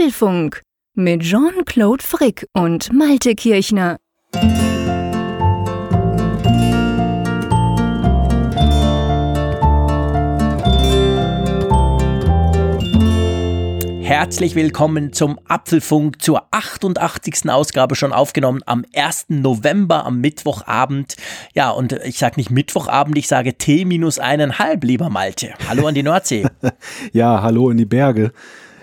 Apfelfunk mit Jean-Claude Frick und Malte Kirchner. Herzlich willkommen zum Apfelfunk zur 88. Ausgabe schon aufgenommen am 1. November am Mittwochabend. Ja, und ich sage nicht Mittwochabend, ich sage T minus eineinhalb, lieber Malte. Hallo an die Nordsee. ja, hallo in die Berge.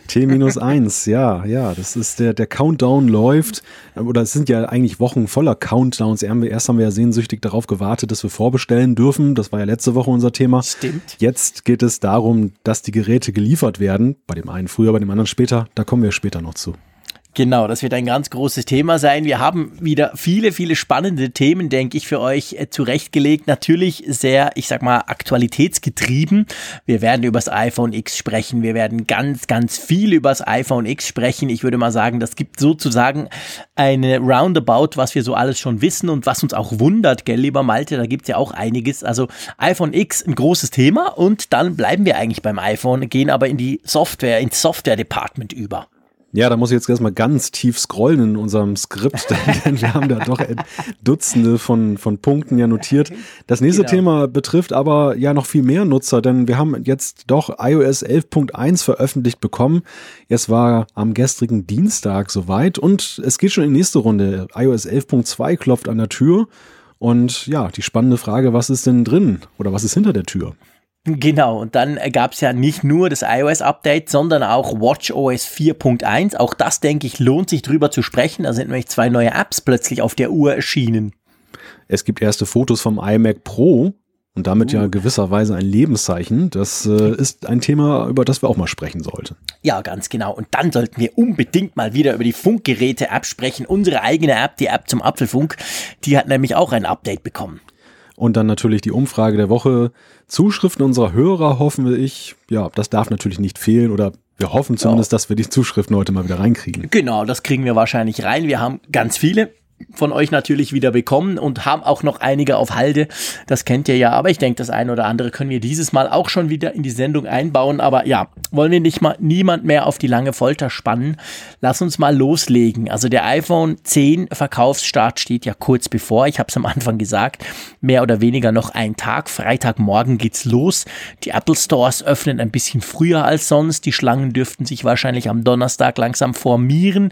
T-1, ja, ja, das ist der, der Countdown läuft, oder es sind ja eigentlich Wochen voller Countdowns. Erst haben wir ja sehnsüchtig darauf gewartet, dass wir vorbestellen dürfen. Das war ja letzte Woche unser Thema. Stimmt. Jetzt geht es darum, dass die Geräte geliefert werden. Bei dem einen früher, bei dem anderen später. Da kommen wir später noch zu. Genau, das wird ein ganz großes Thema sein. Wir haben wieder viele, viele spannende Themen, denke ich, für euch äh, zurechtgelegt. Natürlich sehr, ich sag mal, aktualitätsgetrieben. Wir werden über das iPhone X sprechen. Wir werden ganz, ganz viel über das iPhone X sprechen. Ich würde mal sagen, das gibt sozusagen eine Roundabout, was wir so alles schon wissen und was uns auch wundert, gell, lieber Malte, da gibt's ja auch einiges. Also iPhone X, ein großes Thema und dann bleiben wir eigentlich beim iPhone, gehen aber in die Software, ins Software-Department über. Ja, da muss ich jetzt erstmal ganz tief scrollen in unserem Skript, denn wir haben da doch Dutzende von, von Punkten ja notiert. Das nächste genau. Thema betrifft aber ja noch viel mehr Nutzer, denn wir haben jetzt doch iOS 11.1 veröffentlicht bekommen. Es war am gestrigen Dienstag soweit und es geht schon in die nächste Runde. iOS 11.2 klopft an der Tür und ja, die spannende Frage, was ist denn drin oder was ist hinter der Tür? Genau, und dann gab es ja nicht nur das iOS-Update, sondern auch WatchOS 4.1. Auch das, denke ich, lohnt sich drüber zu sprechen. Da sind nämlich zwei neue Apps plötzlich auf der Uhr erschienen. Es gibt erste Fotos vom iMac Pro und damit ja gewisserweise ein Lebenszeichen. Das äh, ist ein Thema, über das wir auch mal sprechen sollten. Ja, ganz genau. Und dann sollten wir unbedingt mal wieder über die Funkgeräte-App sprechen. Unsere eigene App, die App zum Apfelfunk, die hat nämlich auch ein Update bekommen. Und dann natürlich die Umfrage der Woche. Zuschriften unserer Hörer hoffen wir ich. Ja, das darf natürlich nicht fehlen oder wir hoffen zumindest, dass wir die Zuschriften heute mal wieder reinkriegen. Genau, das kriegen wir wahrscheinlich rein. Wir haben ganz viele von euch natürlich wieder bekommen und haben auch noch einige auf Halde. Das kennt ihr ja, aber ich denke, das eine oder andere können wir dieses Mal auch schon wieder in die Sendung einbauen. Aber ja, wollen wir nicht mal niemand mehr auf die lange Folter spannen. Lass uns mal loslegen. Also der iPhone 10 Verkaufsstart steht ja kurz bevor. Ich habe es am Anfang gesagt. Mehr oder weniger noch ein Tag. Freitagmorgen geht's los. Die Apple Stores öffnen ein bisschen früher als sonst. Die Schlangen dürften sich wahrscheinlich am Donnerstag langsam formieren.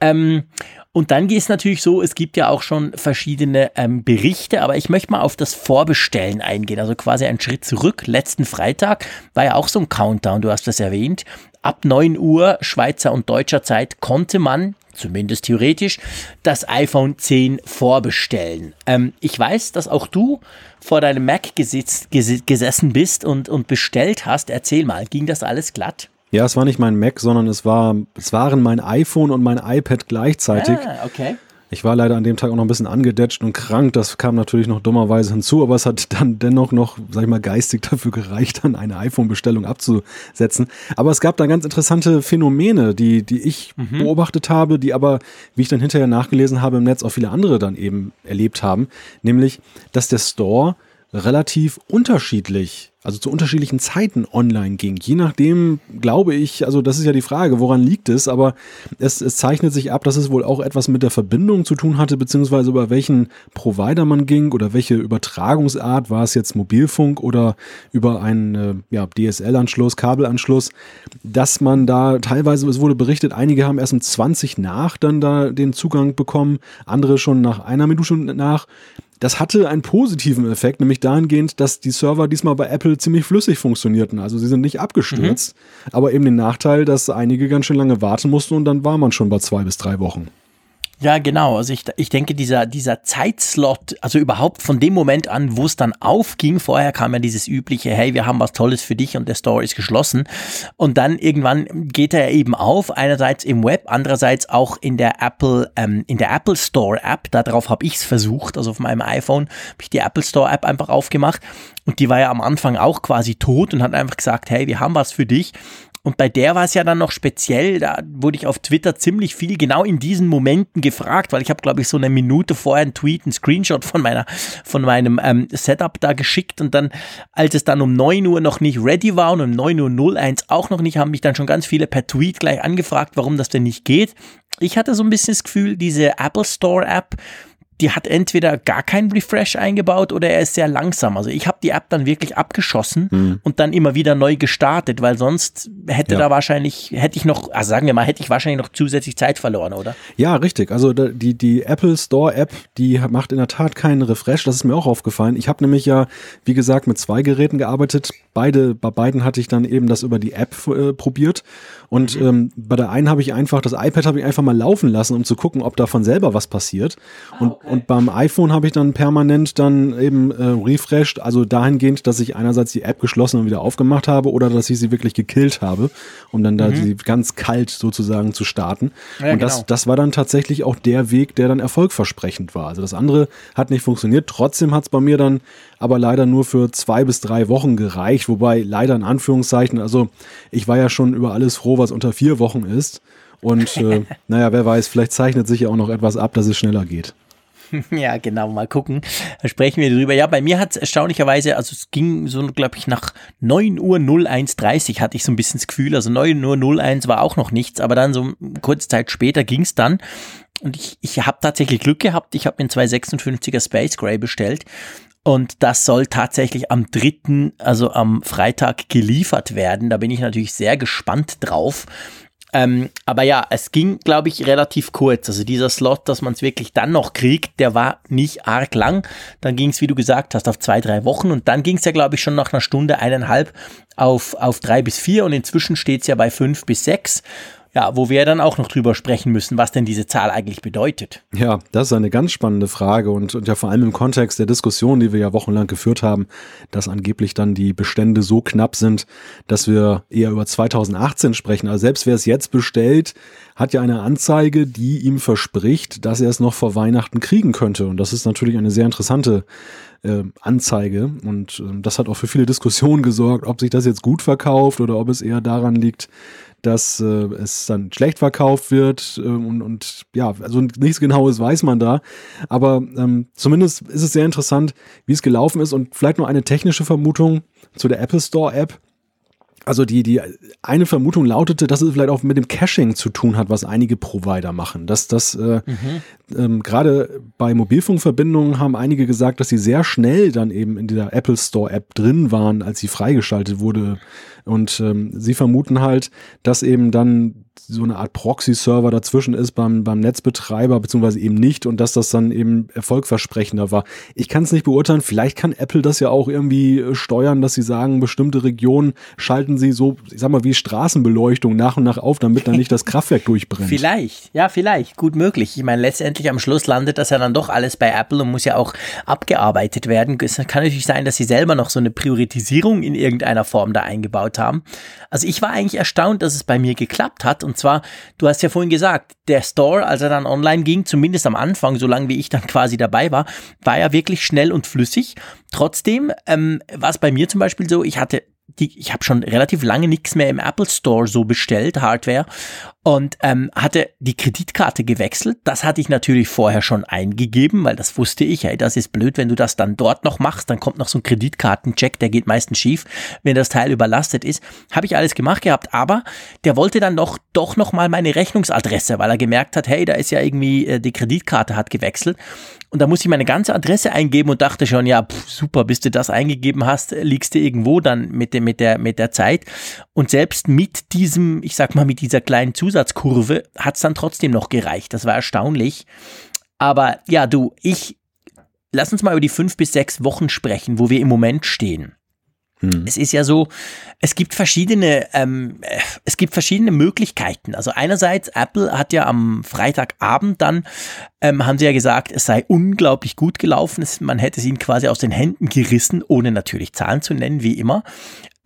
Ähm, und dann geht es natürlich so, es gibt ja auch schon verschiedene ähm, Berichte, aber ich möchte mal auf das Vorbestellen eingehen, also quasi einen Schritt zurück. Letzten Freitag war ja auch so ein Countdown, du hast das erwähnt. Ab 9 Uhr Schweizer und deutscher Zeit konnte man, zumindest theoretisch, das iPhone 10 vorbestellen. Ähm, ich weiß, dass auch du vor deinem Mac gesitzt, gesessen bist und, und bestellt hast. Erzähl mal, ging das alles glatt? Ja, es war nicht mein Mac, sondern es war, es waren mein iPhone und mein iPad gleichzeitig. Ah, okay. Ich war leider an dem Tag auch noch ein bisschen angedetscht und krank. Das kam natürlich noch dummerweise hinzu, aber es hat dann dennoch noch, sag ich mal, geistig dafür gereicht, dann eine iPhone-Bestellung abzusetzen. Aber es gab da ganz interessante Phänomene, die, die ich mhm. beobachtet habe, die aber, wie ich dann hinterher nachgelesen habe im Netz, auch viele andere dann eben erlebt haben. Nämlich, dass der Store relativ unterschiedlich also zu unterschiedlichen Zeiten online ging. Je nachdem, glaube ich, also das ist ja die Frage, woran liegt es, aber es, es zeichnet sich ab, dass es wohl auch etwas mit der Verbindung zu tun hatte, beziehungsweise über welchen Provider man ging oder welche Übertragungsart, war es jetzt Mobilfunk oder über einen äh, ja, DSL-Anschluss, Kabelanschluss, dass man da teilweise, es wurde berichtet, einige haben erst um 20 nach dann da den Zugang bekommen, andere schon nach einer Minute nach. Das hatte einen positiven Effekt, nämlich dahingehend, dass die Server diesmal bei Apple ziemlich flüssig funktionierten. Also sie sind nicht abgestürzt, mhm. aber eben den Nachteil, dass einige ganz schön lange warten mussten und dann war man schon bei zwei bis drei Wochen. Ja, genau. Also ich, ich denke, dieser, dieser Zeitslot, also überhaupt von dem Moment an, wo es dann aufging, vorher kam ja dieses übliche, hey, wir haben was Tolles für dich und der Store ist geschlossen. Und dann irgendwann geht er eben auf, einerseits im Web, andererseits auch in der Apple, ähm, in der Apple Store App. Darauf habe ich es versucht. Also auf meinem iPhone habe ich die Apple Store App einfach aufgemacht. Und die war ja am Anfang auch quasi tot und hat einfach gesagt, hey, wir haben was für dich. Und bei der war es ja dann noch speziell, da wurde ich auf Twitter ziemlich viel genau in diesen Momenten gefragt, weil ich habe, glaube ich, so eine Minute vorher einen Tweet, einen Screenshot von meiner, von meinem ähm, Setup da geschickt und dann, als es dann um 9 Uhr noch nicht ready war und um 9 Uhr 01 auch noch nicht, haben mich dann schon ganz viele per Tweet gleich angefragt, warum das denn nicht geht. Ich hatte so ein bisschen das Gefühl, diese Apple Store App, die hat entweder gar keinen Refresh eingebaut oder er ist sehr langsam. Also ich habe die App dann wirklich abgeschossen mhm. und dann immer wieder neu gestartet, weil sonst hätte ja. da wahrscheinlich, hätte ich noch, also sagen wir mal, hätte ich wahrscheinlich noch zusätzlich Zeit verloren, oder? Ja, richtig. Also die, die Apple Store App, die macht in der Tat keinen Refresh. Das ist mir auch aufgefallen. Ich habe nämlich ja, wie gesagt, mit zwei Geräten gearbeitet. Beide, bei beiden hatte ich dann eben das über die App äh, probiert. Und mhm. ähm, bei der einen habe ich einfach, das iPad habe ich einfach mal laufen lassen, um zu gucken, ob da von selber was passiert. Und, ah, okay. Und beim iPhone habe ich dann permanent dann eben äh, refreshed, also dahingehend, dass ich einerseits die App geschlossen und wieder aufgemacht habe oder dass ich sie wirklich gekillt habe, um dann da mhm. sie ganz kalt sozusagen zu starten. Ja, und das, genau. das war dann tatsächlich auch der Weg, der dann erfolgversprechend war. Also das andere hat nicht funktioniert. Trotzdem hat es bei mir dann aber leider nur für zwei bis drei Wochen gereicht, wobei leider in Anführungszeichen, also ich war ja schon über alles froh, was unter vier Wochen ist. Und äh, naja, wer weiß, vielleicht zeichnet sich ja auch noch etwas ab, dass es schneller geht. Ja, genau, mal gucken. Da sprechen wir drüber. Ja, bei mir hat es erstaunlicherweise, also es ging so, glaube ich, nach 9 Uhr 01.30 hatte ich so ein bisschen das Gefühl, also 9 Uhr 01 war auch noch nichts, aber dann so kurze Zeit später ging es dann. Und ich, ich habe tatsächlich Glück gehabt. Ich habe mir einen 256er Space Gray bestellt und das soll tatsächlich am 3., also am Freitag geliefert werden. Da bin ich natürlich sehr gespannt drauf. Ähm, aber ja, es ging, glaube ich, relativ kurz. Also dieser Slot, dass man es wirklich dann noch kriegt, der war nicht arg lang. Dann ging es, wie du gesagt hast, auf zwei, drei Wochen und dann ging es ja, glaube ich, schon nach einer Stunde, eineinhalb auf, auf drei bis vier und inzwischen steht es ja bei fünf bis sechs. Ja, wo wir dann auch noch drüber sprechen müssen, was denn diese Zahl eigentlich bedeutet. Ja, das ist eine ganz spannende Frage und, und ja vor allem im Kontext der Diskussion, die wir ja wochenlang geführt haben, dass angeblich dann die Bestände so knapp sind, dass wir eher über 2018 sprechen. Also selbst wer es jetzt bestellt, hat ja eine Anzeige, die ihm verspricht, dass er es noch vor Weihnachten kriegen könnte. Und das ist natürlich eine sehr interessante äh, Anzeige. Und äh, das hat auch für viele Diskussionen gesorgt, ob sich das jetzt gut verkauft oder ob es eher daran liegt, dass äh, es dann schlecht verkauft wird äh, und, und ja, also nichts Genaues weiß man da. Aber ähm, zumindest ist es sehr interessant, wie es gelaufen ist und vielleicht noch eine technische Vermutung zu der Apple Store App. Also die, die eine Vermutung lautete, dass es vielleicht auch mit dem Caching zu tun hat, was einige Provider machen. Dass das äh, mhm. ähm, gerade bei Mobilfunkverbindungen haben einige gesagt, dass sie sehr schnell dann eben in dieser Apple Store App drin waren, als sie freigeschaltet wurde. Und ähm, sie vermuten halt, dass eben dann so eine Art Proxy-Server dazwischen ist beim, beim Netzbetreiber, beziehungsweise eben nicht und dass das dann eben erfolgversprechender war. Ich kann es nicht beurteilen, vielleicht kann Apple das ja auch irgendwie äh, steuern, dass sie sagen, bestimmte Regionen schalten sie so, ich sag mal, wie Straßenbeleuchtung nach und nach auf, damit dann nicht das Kraftwerk durchbrennt. Vielleicht, ja, vielleicht, gut möglich. Ich meine, letztendlich am Schluss landet das ja dann doch alles bei Apple und muss ja auch abgearbeitet werden. Es kann natürlich sein, dass sie selber noch so eine Priorisierung in irgendeiner Form da eingebaut haben. Also ich war eigentlich erstaunt, dass es bei mir geklappt hat und zwar, du hast ja vorhin gesagt, der Store, als er dann online ging, zumindest am Anfang, solange wie ich dann quasi dabei war, war ja wirklich schnell und flüssig. Trotzdem ähm, war es bei mir zum Beispiel so, ich hatte die, ich habe schon relativ lange nichts mehr im Apple Store so bestellt, Hardware, und ähm, hatte die Kreditkarte gewechselt. Das hatte ich natürlich vorher schon eingegeben, weil das wusste ich. Hey, das ist blöd, wenn du das dann dort noch machst, dann kommt noch so ein Kreditkartencheck, der geht meistens schief, wenn das Teil überlastet ist. Habe ich alles gemacht gehabt, aber der wollte dann doch doch noch mal meine Rechnungsadresse, weil er gemerkt hat, hey, da ist ja irgendwie äh, die Kreditkarte hat gewechselt. Und da musste ich meine ganze Adresse eingeben und dachte schon, ja, pff, super, bis du das eingegeben hast, liegst du irgendwo dann mit, dem, mit, der, mit der Zeit. Und selbst mit diesem, ich sag mal, mit dieser kleinen Zusatzkurve hat es dann trotzdem noch gereicht. Das war erstaunlich. Aber ja, du, ich, lass uns mal über die fünf bis sechs Wochen sprechen, wo wir im Moment stehen. Hm. Es ist ja so, es gibt verschiedene, ähm, es gibt verschiedene Möglichkeiten. Also einerseits, Apple hat ja am Freitagabend dann, ähm, haben sie ja gesagt, es sei unglaublich gut gelaufen. Es, man hätte es ihnen quasi aus den Händen gerissen, ohne natürlich Zahlen zu nennen, wie immer.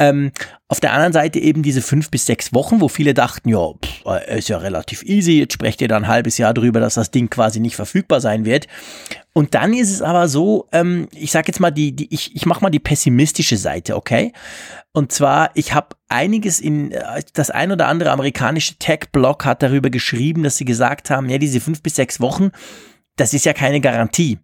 Ähm, auf der anderen Seite eben diese fünf bis sechs Wochen, wo viele dachten, ja, äh, ist ja relativ easy, jetzt sprecht ihr dann ein halbes Jahr drüber, dass das Ding quasi nicht verfügbar sein wird. Und dann ist es aber so, ähm, ich sag jetzt mal die, die ich, ich mach mal die pessimistische Seite, okay? Und zwar, ich habe einiges in, äh, das ein oder andere amerikanische Tech-Blog hat darüber geschrieben, dass sie gesagt haben, ja, diese fünf bis sechs Wochen, das ist ja keine Garantie.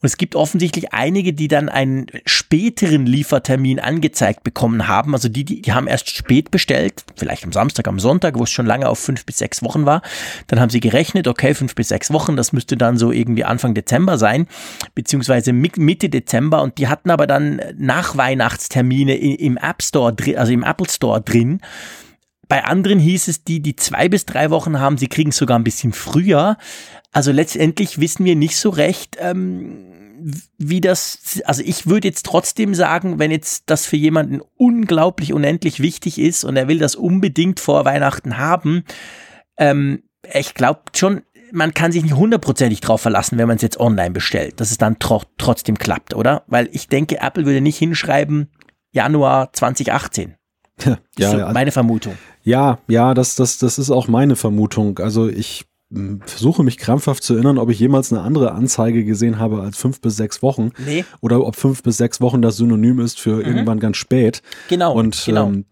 Und es gibt offensichtlich einige, die dann einen späteren Liefertermin angezeigt bekommen haben. Also die, die, die haben erst spät bestellt, vielleicht am Samstag, am Sonntag, wo es schon lange auf fünf bis sechs Wochen war. Dann haben sie gerechnet, okay, fünf bis sechs Wochen, das müsste dann so irgendwie Anfang Dezember sein, beziehungsweise Mitte Dezember. Und die hatten aber dann Nachweihnachtstermine im App Store, also im Apple Store drin. Bei anderen hieß es, die, die zwei bis drei Wochen haben, sie kriegen es sogar ein bisschen früher. Also letztendlich wissen wir nicht so recht, ähm, wie das, also ich würde jetzt trotzdem sagen, wenn jetzt das für jemanden unglaublich unendlich wichtig ist und er will das unbedingt vor Weihnachten haben, ähm, ich glaube schon, man kann sich nicht hundertprozentig drauf verlassen, wenn man es jetzt online bestellt, dass es dann tro trotzdem klappt, oder? Weil ich denke, Apple würde nicht hinschreiben Januar 2018. Ja, ja, so meine Vermutung. Ja, ja, das, das, das ist auch meine Vermutung. Also ich hm, versuche mich krampfhaft zu erinnern, ob ich jemals eine andere Anzeige gesehen habe als fünf bis sechs Wochen. Nee. Oder ob fünf bis sechs Wochen das Synonym ist für mhm. irgendwann ganz spät. Genau. Und genau. Ähm,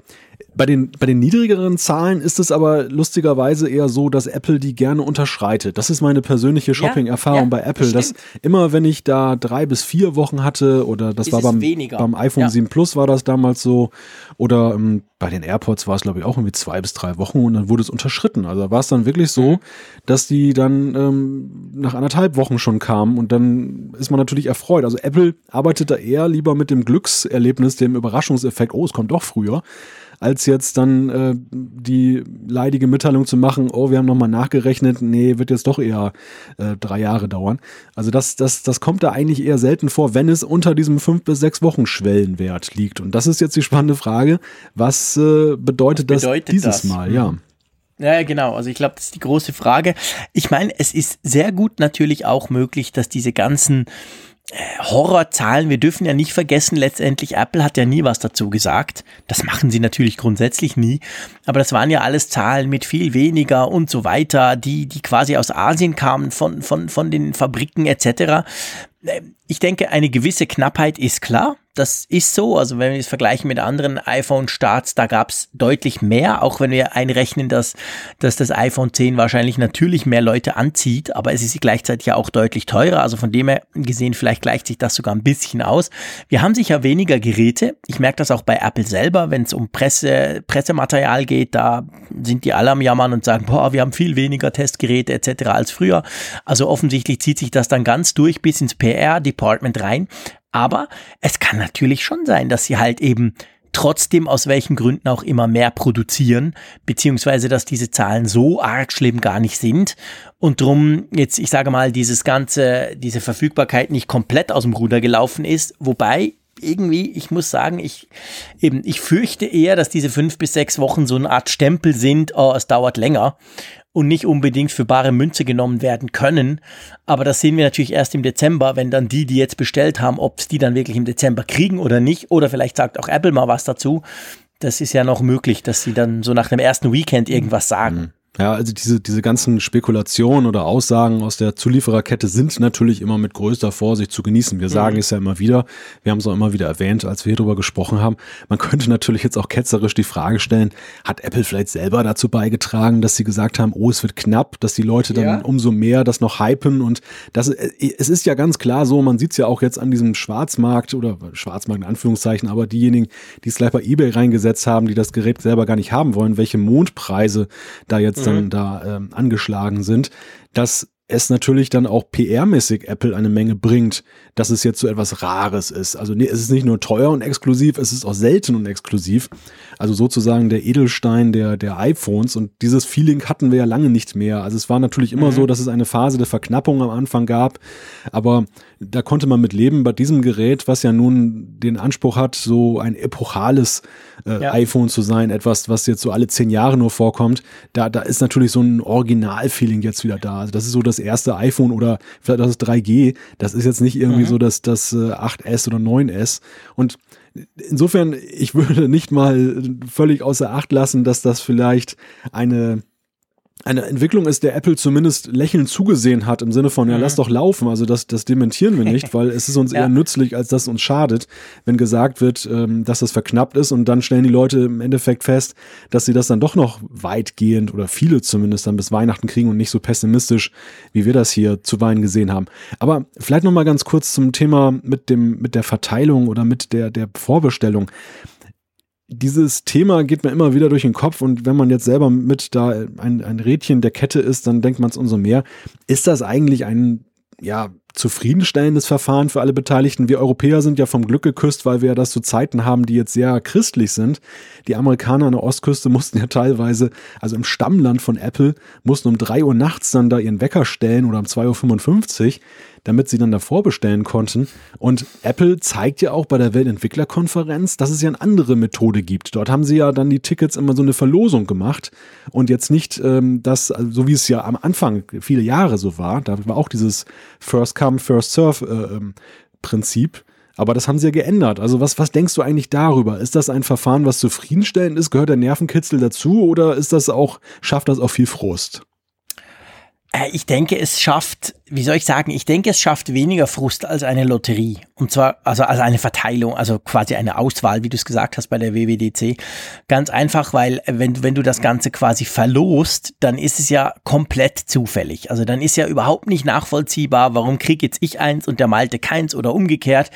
bei den, bei den niedrigeren Zahlen ist es aber lustigerweise eher so, dass Apple die gerne unterschreitet. Das ist meine persönliche Shopping-Erfahrung ja, ja, bei Apple, dass immer wenn ich da drei bis vier Wochen hatte oder das ist war beim, beim iPhone ja. 7 Plus war das damals so oder ähm, bei den AirPods war es glaube ich auch irgendwie zwei bis drei Wochen und dann wurde es unterschritten. Also war es dann wirklich so, mhm. dass die dann ähm, nach anderthalb Wochen schon kamen und dann ist man natürlich erfreut. Also Apple arbeitet da eher lieber mit dem Glückserlebnis, dem Überraschungseffekt, oh, es kommt doch früher als jetzt dann äh, die leidige Mitteilung zu machen, oh, wir haben nochmal nachgerechnet, nee, wird jetzt doch eher äh, drei Jahre dauern. Also das, das, das kommt da eigentlich eher selten vor, wenn es unter diesem fünf bis sechs Wochen Schwellenwert liegt. Und das ist jetzt die spannende Frage, was äh, bedeutet, was bedeutet das dieses das? Mal, ja. Ja, genau. Also ich glaube, das ist die große Frage. Ich meine, es ist sehr gut natürlich auch möglich, dass diese ganzen Horrorzahlen, wir dürfen ja nicht vergessen, letztendlich Apple hat ja nie was dazu gesagt. Das machen sie natürlich grundsätzlich nie. Aber das waren ja alles Zahlen mit viel weniger und so weiter, die, die quasi aus Asien kamen, von, von, von den Fabriken etc. Ich denke, eine gewisse Knappheit ist klar das ist so. Also wenn wir es vergleichen mit anderen iPhone-Starts, da gab es deutlich mehr, auch wenn wir einrechnen, dass, dass das iPhone 10 wahrscheinlich natürlich mehr Leute anzieht, aber es ist gleichzeitig ja auch deutlich teurer. Also von dem her gesehen, vielleicht gleicht sich das sogar ein bisschen aus. Wir haben sicher weniger Geräte. Ich merke das auch bei Apple selber, wenn es um Presse, Pressematerial geht, da sind die alle am Jammern und sagen, boah, wir haben viel weniger Testgeräte etc. als früher. Also offensichtlich zieht sich das dann ganz durch bis ins PR-Department rein. Aber es kann natürlich schon sein, dass sie halt eben trotzdem aus welchen Gründen auch immer mehr produzieren, beziehungsweise dass diese Zahlen so arg schlimm gar nicht sind und drum jetzt, ich sage mal, dieses ganze, diese Verfügbarkeit nicht komplett aus dem Ruder gelaufen ist, wobei irgendwie, ich muss sagen, ich eben, ich fürchte eher, dass diese fünf bis sechs Wochen so eine Art Stempel sind, oh, es dauert länger und nicht unbedingt für bare Münze genommen werden können. Aber das sehen wir natürlich erst im Dezember, wenn dann die, die jetzt bestellt haben, ob es die dann wirklich im Dezember kriegen oder nicht. Oder vielleicht sagt auch Apple mal was dazu. Das ist ja noch möglich, dass sie dann so nach dem ersten Weekend irgendwas sagen. Mhm. Ja, also diese, diese ganzen Spekulationen oder Aussagen aus der Zuliefererkette sind natürlich immer mit größter Vorsicht zu genießen. Wir sagen mhm. es ja immer wieder, wir haben es auch immer wieder erwähnt, als wir hier drüber gesprochen haben. Man könnte natürlich jetzt auch ketzerisch die Frage stellen, hat Apple vielleicht selber dazu beigetragen, dass sie gesagt haben, oh, es wird knapp, dass die Leute dann ja. umso mehr das noch hypen und das, äh, es ist ja ganz klar so, man sieht es ja auch jetzt an diesem Schwarzmarkt oder Schwarzmarkt in Anführungszeichen, aber diejenigen, die es gleich bei eBay reingesetzt haben, die das Gerät selber gar nicht haben wollen, welche Mondpreise da jetzt dann mhm. da ähm, angeschlagen sind, dass es natürlich dann auch PR-mäßig Apple eine Menge bringt, dass es jetzt so etwas Rares ist. Also es ist nicht nur teuer und exklusiv, es ist auch selten und exklusiv. Also sozusagen der Edelstein der, der iPhones und dieses Feeling hatten wir ja lange nicht mehr. Also es war natürlich immer mhm. so, dass es eine Phase der Verknappung am Anfang gab, aber da konnte man mit leben bei diesem Gerät, was ja nun den Anspruch hat, so ein epochales äh, ja. iPhone zu sein, etwas, was jetzt so alle zehn Jahre nur vorkommt. Da, da ist natürlich so ein Original-Feeling jetzt wieder da. Also das ist so das erste iPhone oder vielleicht das 3G. Das ist jetzt nicht irgendwie mhm. so das, das äh, 8S oder 9S. Und insofern, ich würde nicht mal völlig außer Acht lassen, dass das vielleicht eine eine Entwicklung ist, der Apple zumindest lächelnd zugesehen hat, im Sinne von, ja, mhm. lass doch laufen. Also das, das dementieren wir nicht, weil es ist uns ja. eher nützlich, als dass es uns schadet, wenn gesagt wird, ähm, dass das verknappt ist und dann stellen die Leute im Endeffekt fest, dass sie das dann doch noch weitgehend oder viele zumindest dann bis Weihnachten kriegen und nicht so pessimistisch, wie wir das hier zu Weinen gesehen haben. Aber vielleicht nochmal ganz kurz zum Thema mit dem, mit der Verteilung oder mit der, der Vorbestellung dieses Thema geht mir immer wieder durch den Kopf und wenn man jetzt selber mit da ein, ein Rädchen der Kette ist, dann denkt man es umso mehr. Ist das eigentlich ein, ja, zufriedenstellendes Verfahren für alle Beteiligten. Wir Europäer sind ja vom Glück geküsst, weil wir ja das zu Zeiten haben, die jetzt sehr christlich sind. Die Amerikaner an der Ostküste mussten ja teilweise, also im Stammland von Apple, mussten um drei Uhr nachts dann da ihren Wecker stellen oder um 2.55 Uhr damit sie dann davor bestellen konnten. Und Apple zeigt ja auch bei der Weltentwicklerkonferenz, dass es ja eine andere Methode gibt. Dort haben sie ja dann die Tickets immer so eine Verlosung gemacht und jetzt nicht ähm, das, also so wie es ja am Anfang viele Jahre so war, da war auch dieses First Come, First Serve äh, ähm, Prinzip. Aber das haben sie ja geändert. Also was, was denkst du eigentlich darüber? Ist das ein Verfahren, was zufriedenstellend ist? Gehört der Nervenkitzel dazu oder ist das auch, schafft das auch viel Frust? Äh, ich denke, es schafft, wie soll ich sagen, ich denke, es schafft weniger Frust als eine Lotterie. Und zwar, also als eine Verteilung, also quasi eine Auswahl, wie du es gesagt hast bei der WWDC. Ganz einfach, weil wenn, wenn du das Ganze quasi verlost, dann ist es ja komplett zufällig. Also dann ist ja überhaupt nicht nachvollziehbar, warum krieg jetzt ich eins und der Malte keins oder umgekehrt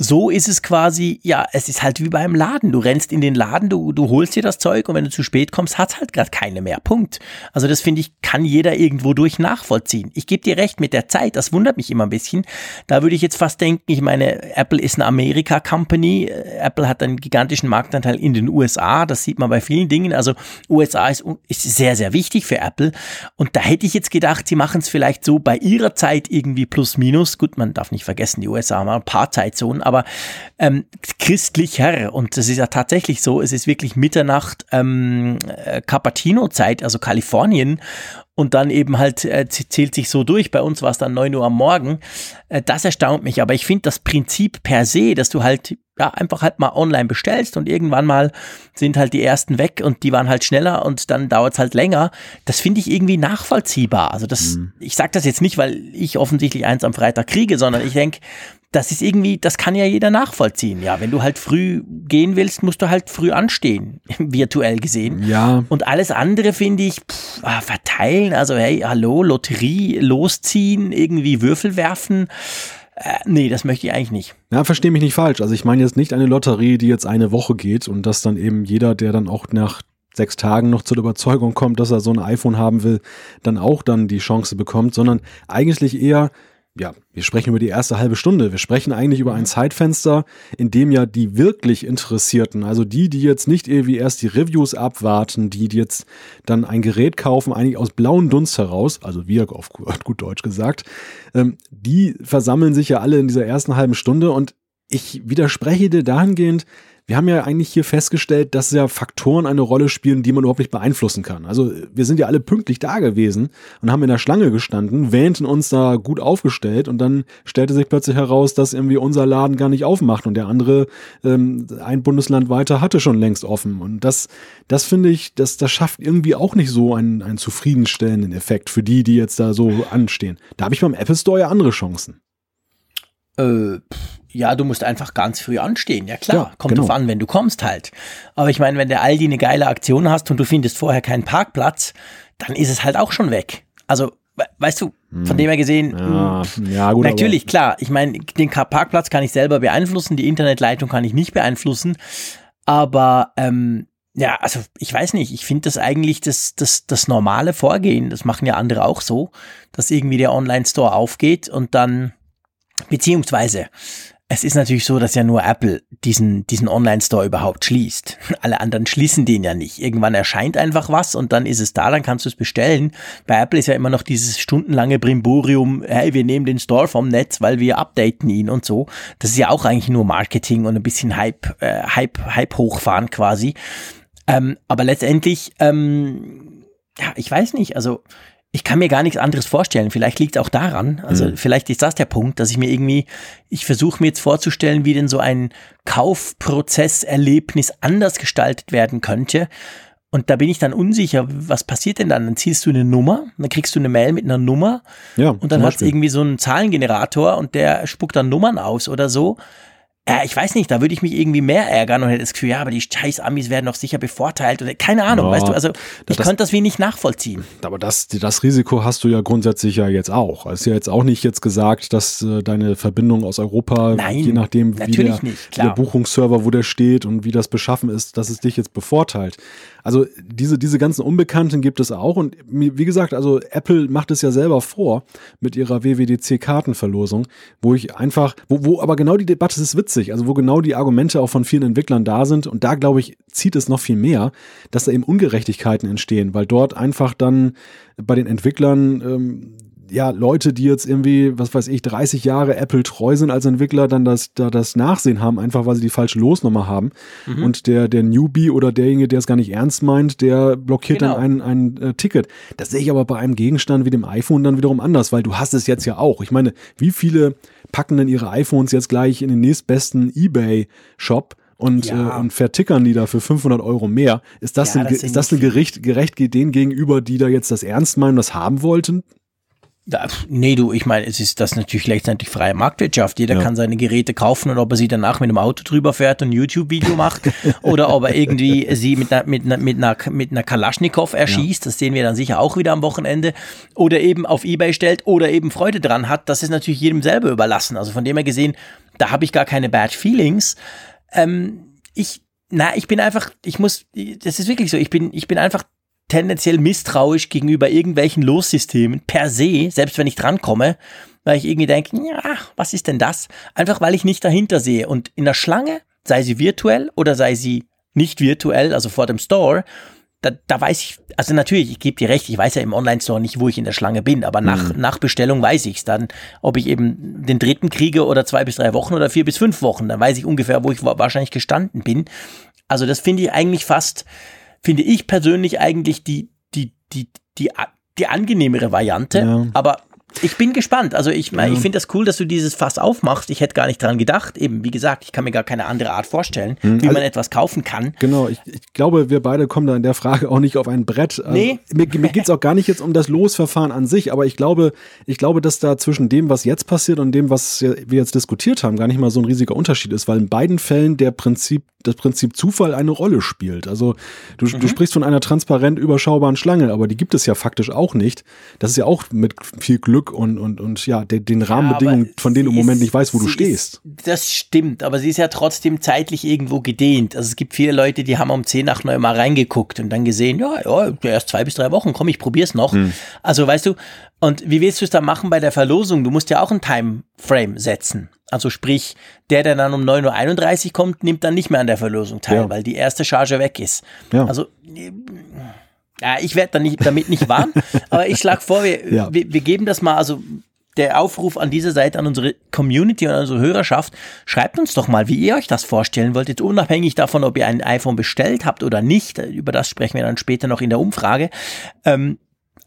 so ist es quasi, ja, es ist halt wie beim Laden. Du rennst in den Laden, du, du holst dir das Zeug und wenn du zu spät kommst, hat's halt gerade keine mehr. Punkt. Also das finde ich, kann jeder irgendwo durch nachvollziehen. Ich gebe dir recht mit der Zeit, das wundert mich immer ein bisschen. Da würde ich jetzt fast denken, ich meine, Apple ist eine Amerika-Company. Apple hat einen gigantischen Marktanteil in den USA. Das sieht man bei vielen Dingen. Also USA ist, ist sehr, sehr wichtig für Apple. Und da hätte ich jetzt gedacht, sie machen es vielleicht so bei ihrer Zeit irgendwie plus minus. Gut, man darf nicht vergessen, die USA haben ein paar Zeitzonen aber ähm, christlicher. Und das ist ja tatsächlich so, es ist wirklich Mitternacht ähm, äh, Cappuccino-Zeit, also Kalifornien. Und dann eben halt äh, zählt sich so durch. Bei uns war es dann neun Uhr am Morgen. Äh, das erstaunt mich. Aber ich finde das Prinzip per se, dass du halt ja, einfach halt mal online bestellst und irgendwann mal sind halt die ersten weg und die waren halt schneller und dann dauert es halt länger. Das finde ich irgendwie nachvollziehbar. Also das, mhm. ich sage das jetzt nicht, weil ich offensichtlich eins am Freitag kriege, sondern ich denke, das ist irgendwie, das kann ja jeder nachvollziehen. Ja, wenn du halt früh gehen willst, musst du halt früh anstehen, virtuell gesehen. Ja. Und alles andere finde ich, pff, ah, verteilen, also hey, hallo, Lotterie, losziehen, irgendwie Würfel werfen. Äh, nee, das möchte ich eigentlich nicht. Ja, verstehe mich nicht falsch. Also ich meine jetzt nicht eine Lotterie, die jetzt eine Woche geht und dass dann eben jeder, der dann auch nach sechs Tagen noch zur Überzeugung kommt, dass er so ein iPhone haben will, dann auch dann die Chance bekommt, sondern eigentlich eher ja, wir sprechen über die erste halbe Stunde. Wir sprechen eigentlich über ein Zeitfenster, in dem ja die wirklich Interessierten, also die, die jetzt nicht irgendwie erst die Reviews abwarten, die, jetzt dann ein Gerät kaufen, eigentlich aus blauen Dunst heraus, also wir auf gut Deutsch gesagt, ähm, die versammeln sich ja alle in dieser ersten halben Stunde und ich widerspreche dir dahingehend, wir haben ja eigentlich hier festgestellt, dass ja Faktoren eine Rolle spielen, die man überhaupt nicht beeinflussen kann. Also wir sind ja alle pünktlich da gewesen und haben in der Schlange gestanden, wähnten uns da gut aufgestellt und dann stellte sich plötzlich heraus, dass irgendwie unser Laden gar nicht aufmacht und der andere ähm, ein Bundesland weiter hatte schon längst offen. Und das, das finde ich, das, das schafft irgendwie auch nicht so einen, einen zufriedenstellenden Effekt für die, die jetzt da so anstehen. Da habe ich beim Apple Store ja andere Chancen. Äh, ja, du musst einfach ganz früh anstehen. Ja klar, ja, kommt genau. drauf an, wenn du kommst halt. Aber ich meine, wenn der Aldi eine geile Aktion hast und du findest vorher keinen Parkplatz, dann ist es halt auch schon weg. Also, weißt du, von hm. dem her gesehen, ja, hm, ja, gut, natürlich, klar. Ich meine, den Parkplatz kann ich selber beeinflussen, die Internetleitung kann ich nicht beeinflussen. Aber ähm, ja, also ich weiß nicht, ich finde das eigentlich das, das, das normale Vorgehen, das machen ja andere auch so, dass irgendwie der Online-Store aufgeht und dann Beziehungsweise, es ist natürlich so, dass ja nur Apple diesen, diesen Online-Store überhaupt schließt. Alle anderen schließen den ja nicht. Irgendwann erscheint einfach was und dann ist es da, dann kannst du es bestellen. Bei Apple ist ja immer noch dieses stundenlange Brimborium, hey, wir nehmen den Store vom Netz, weil wir updaten ihn und so. Das ist ja auch eigentlich nur Marketing und ein bisschen Hype, äh, Hype, Hype hochfahren quasi. Ähm, aber letztendlich, ähm, ja, ich weiß nicht, also ich kann mir gar nichts anderes vorstellen. Vielleicht liegt es auch daran, also mhm. vielleicht ist das der Punkt, dass ich mir irgendwie, ich versuche mir jetzt vorzustellen, wie denn so ein Kaufprozesserlebnis anders gestaltet werden könnte. Und da bin ich dann unsicher, was passiert denn dann? Dann ziehst du eine Nummer, dann kriegst du eine Mail mit einer Nummer ja, und dann hat es irgendwie so einen Zahlengenerator und der spuckt dann Nummern aus oder so. Ja, ich weiß nicht, da würde ich mich irgendwie mehr ärgern und hätte das Gefühl, ja, aber die scheiß Amis werden doch sicher bevorteilt oder keine Ahnung, ja, weißt du, also ich das, könnte das wie nicht nachvollziehen. Aber das, das Risiko hast du ja grundsätzlich ja jetzt auch. Es ist ja jetzt auch nicht jetzt gesagt, dass äh, deine Verbindung aus Europa, Nein, je nachdem, wie der, nicht, der Buchungsserver, wo der steht und wie das beschaffen ist, dass es dich jetzt bevorteilt. Also diese, diese ganzen Unbekannten gibt es auch. Und wie gesagt, also Apple macht es ja selber vor mit ihrer WWDC-Kartenverlosung, wo ich einfach, wo, wo aber genau die Debatte ist witzig, also wo genau die Argumente auch von vielen Entwicklern da sind. Und da, glaube ich, zieht es noch viel mehr, dass da eben Ungerechtigkeiten entstehen, weil dort einfach dann bei den Entwicklern ähm, ja, Leute, die jetzt irgendwie, was weiß ich, 30 Jahre Apple treu sind als Entwickler, dann das, da das Nachsehen haben, einfach weil sie die falsche Losnummer haben. Mhm. Und der, der Newbie oder derjenige, der es gar nicht ernst meint, der blockiert genau. dann ein, ein äh, Ticket. Das sehe ich aber bei einem Gegenstand wie dem iPhone dann wiederum anders, weil du hast es jetzt ja auch. Ich meine, wie viele packen denn ihre iPhones jetzt gleich in den nächstbesten Ebay-Shop? und, ja. äh, und vertickern die da für 500 Euro mehr. Ist das, ja, denn, das ist das ein Gericht, gerecht denen gegenüber, die da jetzt das ernst meinen, das haben wollten? Da, nee, du, ich meine, es ist das natürlich letztendlich freie Marktwirtschaft. Jeder ja. kann seine Geräte kaufen und ob er sie danach mit einem Auto drüber fährt und ein YouTube-Video macht oder ob er irgendwie sie mit einer, mit einer, mit einer, mit einer Kalaschnikow erschießt, ja. das sehen wir dann sicher auch wieder am Wochenende, oder eben auf Ebay stellt oder eben Freude dran hat, das ist natürlich jedem selber überlassen. Also von dem her gesehen, da habe ich gar keine Bad Feelings. Ähm, ich, na, ich bin einfach, ich muss, das ist wirklich so, ich bin, ich bin einfach tendenziell misstrauisch gegenüber irgendwelchen Lossystemen per se, selbst wenn ich drankomme, weil ich irgendwie denke, ja, was ist denn das? Einfach weil ich nicht dahinter sehe. Und in der Schlange, sei sie virtuell oder sei sie nicht virtuell, also vor dem Store, da, da weiß ich, also natürlich, ich gebe dir recht, ich weiß ja im Online-Store nicht, wo ich in der Schlange bin, aber nach, mhm. nach Bestellung weiß ich es dann, ob ich eben den dritten kriege oder zwei bis drei Wochen oder vier bis fünf Wochen, dann weiß ich ungefähr, wo ich wahrscheinlich gestanden bin. Also das finde ich eigentlich fast, finde ich persönlich eigentlich die, die, die, die, die angenehmere Variante. Ja. Aber ich bin gespannt. Also ich, ja. ich finde das cool, dass du dieses Fass aufmachst. Ich hätte gar nicht dran gedacht. Eben, wie gesagt, ich kann mir gar keine andere Art vorstellen, hm. wie also, man etwas kaufen kann. Genau, ich, ich, glaube, wir beide kommen da in der Frage auch nicht auf ein Brett. Also, nee. mir mir geht es auch gar nicht jetzt um das Losverfahren an sich, aber ich glaube, ich glaube, dass da zwischen dem, was jetzt passiert und dem, was wir jetzt diskutiert haben, gar nicht mal so ein riesiger Unterschied ist, weil in beiden Fällen der Prinzip, das Prinzip Zufall eine Rolle spielt. Also du, mhm. du sprichst von einer transparent überschaubaren Schlange, aber die gibt es ja faktisch auch nicht. Das ist ja auch mit viel Glück und, und, und ja, den, den Rahmenbedingungen, ja, von denen du im Moment nicht weißt, wo du stehst. Ist, das stimmt, aber sie ist ja trotzdem zeitlich irgendwo gedehnt. Also es gibt viele Leute, die haben um 10 nach 9 mal reingeguckt und dann gesehen, ja, ja, erst zwei bis drei Wochen, komm, ich probier's noch. Hm. Also weißt du, und wie willst du es dann machen bei der Verlosung? Du musst ja auch ein Timeframe setzen. Also sprich, der, der dann um 9.31 Uhr kommt, nimmt dann nicht mehr an der Verlosung teil, ja. weil die erste Charge weg ist. Ja. Also ja, ich werde nicht, damit nicht warm, aber ich schlage vor, wir, ja. wir, wir geben das mal, also der Aufruf an dieser Seite an unsere Community und an unsere Hörerschaft, schreibt uns doch mal, wie ihr euch das vorstellen wollt, jetzt unabhängig davon, ob ihr ein iPhone bestellt habt oder nicht, über das sprechen wir dann später noch in der Umfrage. Ähm,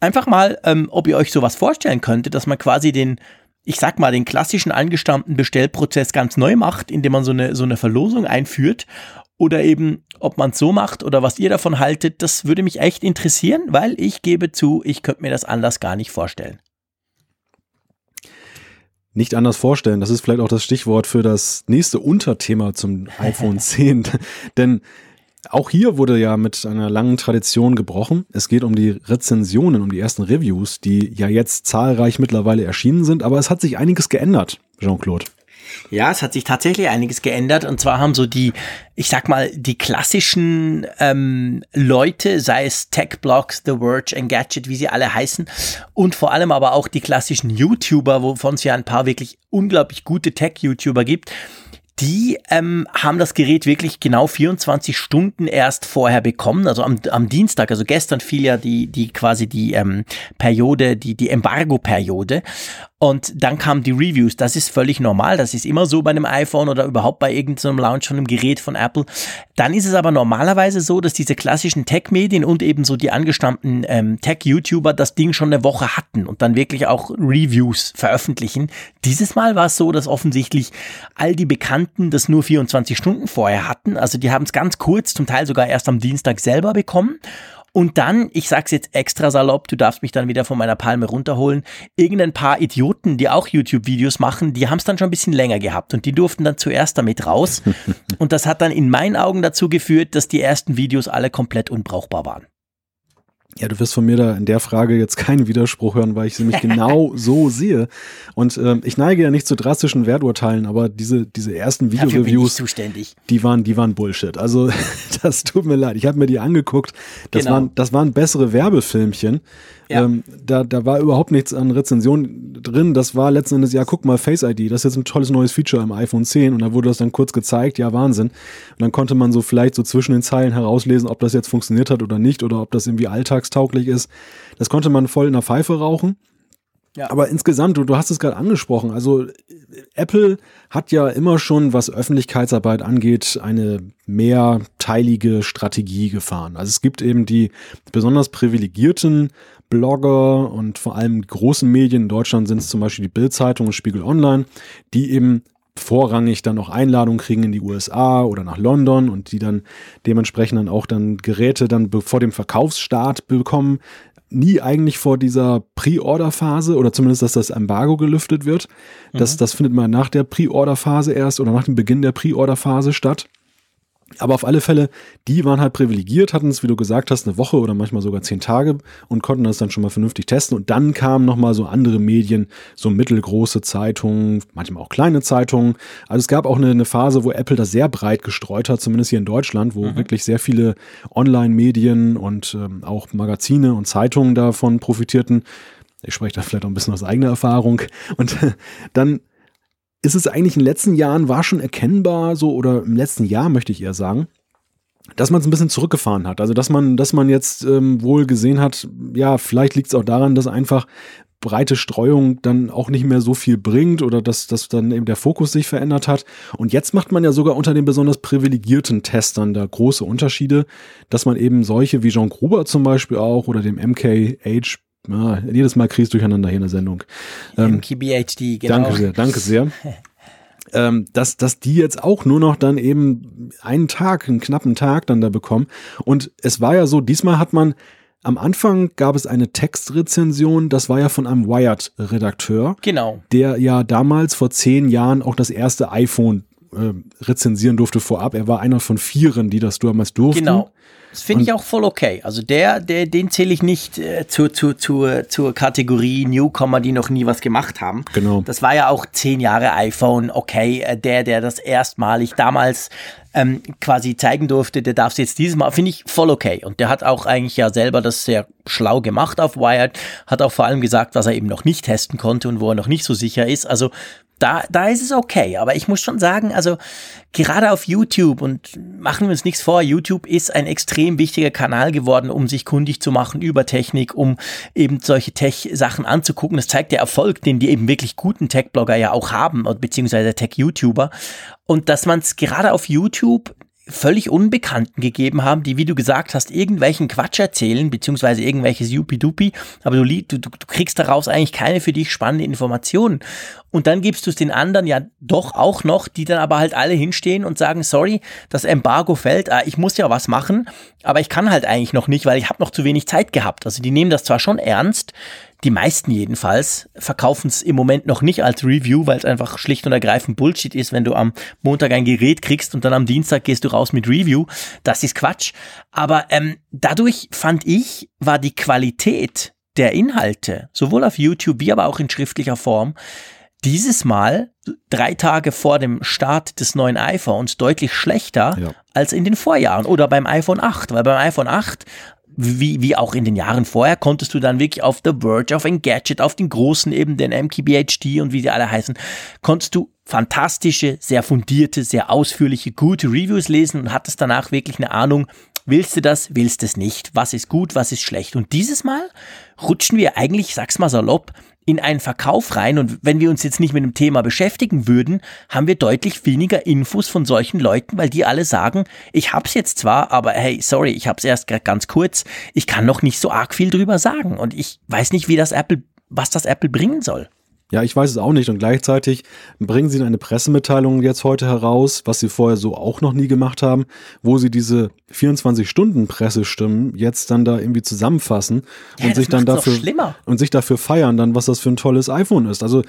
einfach mal, ähm, ob ihr euch sowas vorstellen könntet, dass man quasi den, ich sag mal, den klassischen angestammten Bestellprozess ganz neu macht, indem man so eine, so eine Verlosung einführt oder eben, ob man es so macht oder was ihr davon haltet, das würde mich echt interessieren, weil ich gebe zu, ich könnte mir das anders gar nicht vorstellen. Nicht anders vorstellen, das ist vielleicht auch das Stichwort für das nächste Unterthema zum iPhone 10. Denn auch hier wurde ja mit einer langen Tradition gebrochen. Es geht um die Rezensionen, um die ersten Reviews, die ja jetzt zahlreich mittlerweile erschienen sind, aber es hat sich einiges geändert, Jean-Claude. Ja, es hat sich tatsächlich einiges geändert. Und zwar haben so die, ich sag mal, die klassischen ähm, Leute, sei es Tech-Blogs, The Verge, Engadget, wie sie alle heißen, und vor allem aber auch die klassischen YouTuber, wovon es ja ein paar wirklich unglaublich gute Tech-YouTuber gibt, die ähm, haben das Gerät wirklich genau 24 Stunden erst vorher bekommen, also am, am Dienstag, also gestern fiel ja die, die quasi die ähm, Periode, die, die Embargo-Periode. Und dann kamen die Reviews. Das ist völlig normal. Das ist immer so bei einem iPhone oder überhaupt bei irgendeinem Launch von einem Gerät von Apple. Dann ist es aber normalerweise so, dass diese klassischen Tech-Medien und eben so die angestammten ähm, Tech-YouTuber das Ding schon eine Woche hatten und dann wirklich auch Reviews veröffentlichen. Dieses Mal war es so, dass offensichtlich all die Bekannten das nur 24 Stunden vorher hatten. Also die haben es ganz kurz, zum Teil sogar erst am Dienstag selber bekommen. Und dann, ich sag's jetzt extra salopp, du darfst mich dann wieder von meiner Palme runterholen, irgendein paar Idioten, die auch YouTube-Videos machen, die haben es dann schon ein bisschen länger gehabt und die durften dann zuerst damit raus. und das hat dann in meinen Augen dazu geführt, dass die ersten Videos alle komplett unbrauchbar waren. Ja, du wirst von mir da in der Frage jetzt keinen Widerspruch hören, weil ich sie mich genau so sehe. Und ähm, ich neige ja nicht zu drastischen Werturteilen, aber diese, diese ersten Video-Reviews, die waren, die waren Bullshit. Also das tut mir leid. Ich habe mir die angeguckt. Das, genau. waren, das waren bessere Werbefilmchen. Ja. Ähm, da, da war überhaupt nichts an Rezension drin. Das war letzten Endes, ja, guck mal, Face ID, das ist jetzt ein tolles neues Feature im iPhone 10 und da wurde das dann kurz gezeigt, ja, Wahnsinn. Und dann konnte man so vielleicht so zwischen den Zeilen herauslesen, ob das jetzt funktioniert hat oder nicht oder ob das irgendwie alltagstauglich ist. Das konnte man voll in der Pfeife rauchen. Ja. Aber insgesamt, du, du hast es gerade angesprochen, also Apple hat ja immer schon, was Öffentlichkeitsarbeit angeht, eine mehrteilige Strategie gefahren. Also es gibt eben die besonders privilegierten Blogger und vor allem großen Medien in Deutschland sind es zum Beispiel die Bild-Zeitung und Spiegel Online, die eben vorrangig dann noch Einladungen kriegen in die USA oder nach London und die dann dementsprechend dann auch dann Geräte dann vor dem Verkaufsstart bekommen, nie eigentlich vor dieser Pre-Order-Phase oder zumindest, dass das Embargo gelüftet wird. Das, mhm. das findet man nach der Pre-Order-Phase erst oder nach dem Beginn der Pre-Order-Phase statt. Aber auf alle Fälle, die waren halt privilegiert, hatten es, wie du gesagt hast, eine Woche oder manchmal sogar zehn Tage und konnten das dann schon mal vernünftig testen. Und dann kamen nochmal so andere Medien, so mittelgroße Zeitungen, manchmal auch kleine Zeitungen. Also es gab auch eine, eine Phase, wo Apple das sehr breit gestreut hat, zumindest hier in Deutschland, wo mhm. wirklich sehr viele Online-Medien und ähm, auch Magazine und Zeitungen davon profitierten. Ich spreche da vielleicht auch ein bisschen aus eigener Erfahrung. Und dann ist es eigentlich in den letzten Jahren, war schon erkennbar so, oder im letzten Jahr möchte ich eher sagen, dass man es ein bisschen zurückgefahren hat. Also dass man, dass man jetzt ähm, wohl gesehen hat, ja, vielleicht liegt es auch daran, dass einfach breite Streuung dann auch nicht mehr so viel bringt oder dass, dass dann eben der Fokus sich verändert hat. Und jetzt macht man ja sogar unter den besonders privilegierten Testern da große Unterschiede, dass man eben solche wie Jean Gruber zum Beispiel auch oder dem MKH ja, jedes Mal kriegst durcheinander hier in der Sendung. Ähm, MKBHD, genau. Danke sehr, danke sehr. ähm, dass, dass die jetzt auch nur noch dann eben einen Tag, einen knappen Tag dann da bekommen. Und es war ja so, diesmal hat man am Anfang gab es eine Textrezension, das war ja von einem Wired-Redakteur. Genau. Der ja damals vor zehn Jahren auch das erste iPhone äh, rezensieren durfte vorab. Er war einer von vieren, die das damals durften. Genau. Das finde ich auch voll okay. Also der, der, den zähle ich nicht äh, zur, zur, zur, zur Kategorie Newcomer, die noch nie was gemacht haben. Genau. Das war ja auch zehn Jahre iPhone, okay. Äh, der, der das erstmalig damals ähm, quasi zeigen durfte, der darf es jetzt dieses Mal, finde ich voll okay. Und der hat auch eigentlich ja selber das sehr schlau gemacht auf Wired, hat auch vor allem gesagt, was er eben noch nicht testen konnte und wo er noch nicht so sicher ist. Also da, da ist es okay. Aber ich muss schon sagen, also gerade auf YouTube und machen wir uns nichts vor, YouTube ist ein extrem wichtiger Kanal geworden, um sich kundig zu machen über Technik, um eben solche Tech-Sachen anzugucken. Das zeigt der Erfolg, den die eben wirklich guten Tech-Blogger ja auch haben, beziehungsweise Tech-YouTuber. Und dass man es gerade auf YouTube völlig Unbekannten gegeben haben, die, wie du gesagt hast, irgendwelchen Quatsch erzählen, beziehungsweise irgendwelches Yupi-Dupi, aber du, du, du kriegst daraus eigentlich keine für dich spannende Informationen. Und dann gibst du es den anderen ja doch auch noch, die dann aber halt alle hinstehen und sagen, sorry, das Embargo fällt, ah, ich muss ja was machen, aber ich kann halt eigentlich noch nicht, weil ich habe noch zu wenig Zeit gehabt. Also die nehmen das zwar schon ernst, die meisten jedenfalls verkaufen es im Moment noch nicht als Review, weil es einfach schlicht und ergreifend Bullshit ist, wenn du am Montag ein Gerät kriegst und dann am Dienstag gehst du raus mit Review. Das ist Quatsch. Aber ähm, dadurch fand ich, war die Qualität der Inhalte, sowohl auf YouTube wie aber auch in schriftlicher Form, dieses Mal drei Tage vor dem Start des neuen iPhones deutlich schlechter ja. als in den Vorjahren oder beim iPhone 8, weil beim iPhone 8 wie, wie auch in den Jahren vorher, konntest du dann wirklich auf The Verge, auf Engadget, auf den großen eben, den MKBHD und wie sie alle heißen, konntest du fantastische, sehr fundierte, sehr ausführliche, gute Reviews lesen und hattest danach wirklich eine Ahnung, willst du das, willst du es nicht, was ist gut, was ist schlecht. Und dieses Mal rutschen wir eigentlich, sag's mal salopp, in einen Verkauf rein. Und wenn wir uns jetzt nicht mit dem Thema beschäftigen würden, haben wir deutlich weniger Infos von solchen Leuten, weil die alle sagen, ich hab's jetzt zwar, aber hey, sorry, ich hab's erst ganz kurz, ich kann noch nicht so arg viel drüber sagen. Und ich weiß nicht, wie das Apple, was das Apple bringen soll. Ja, ich weiß es auch nicht. Und gleichzeitig bringen sie eine Pressemitteilung jetzt heute heraus, was sie vorher so auch noch nie gemacht haben, wo sie diese 24-Stunden-Pressestimmen jetzt dann da irgendwie zusammenfassen ja, und sich dann dafür und sich dafür feiern, dann was das für ein tolles iPhone ist. Also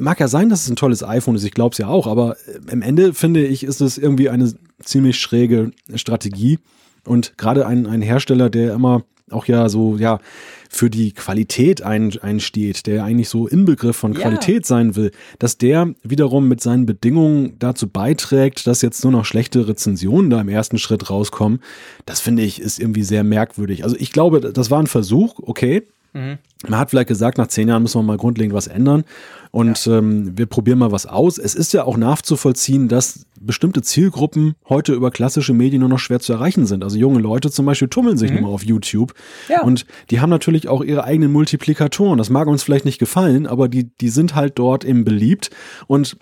mag ja sein, dass es ein tolles iPhone ist. Ich glaube es ja auch. Aber im Ende finde ich, ist es irgendwie eine ziemlich schräge Strategie. Und gerade ein, ein Hersteller, der immer auch ja so, ja, für die Qualität ein, einsteht, der eigentlich so Inbegriff von Qualität ja. sein will, dass der wiederum mit seinen Bedingungen dazu beiträgt, dass jetzt nur noch schlechte Rezensionen da im ersten Schritt rauskommen, das finde ich ist irgendwie sehr merkwürdig. Also ich glaube, das war ein Versuch, okay. Mhm. Man hat vielleicht gesagt, nach zehn Jahren müssen wir mal grundlegend was ändern und ja. ähm, wir probieren mal was aus. Es ist ja auch nachzuvollziehen, dass bestimmte Zielgruppen heute über klassische Medien nur noch schwer zu erreichen sind. Also junge Leute zum Beispiel tummeln sich mhm. nur auf YouTube ja. und die haben natürlich auch ihre eigenen Multiplikatoren. Das mag uns vielleicht nicht gefallen, aber die, die sind halt dort eben beliebt und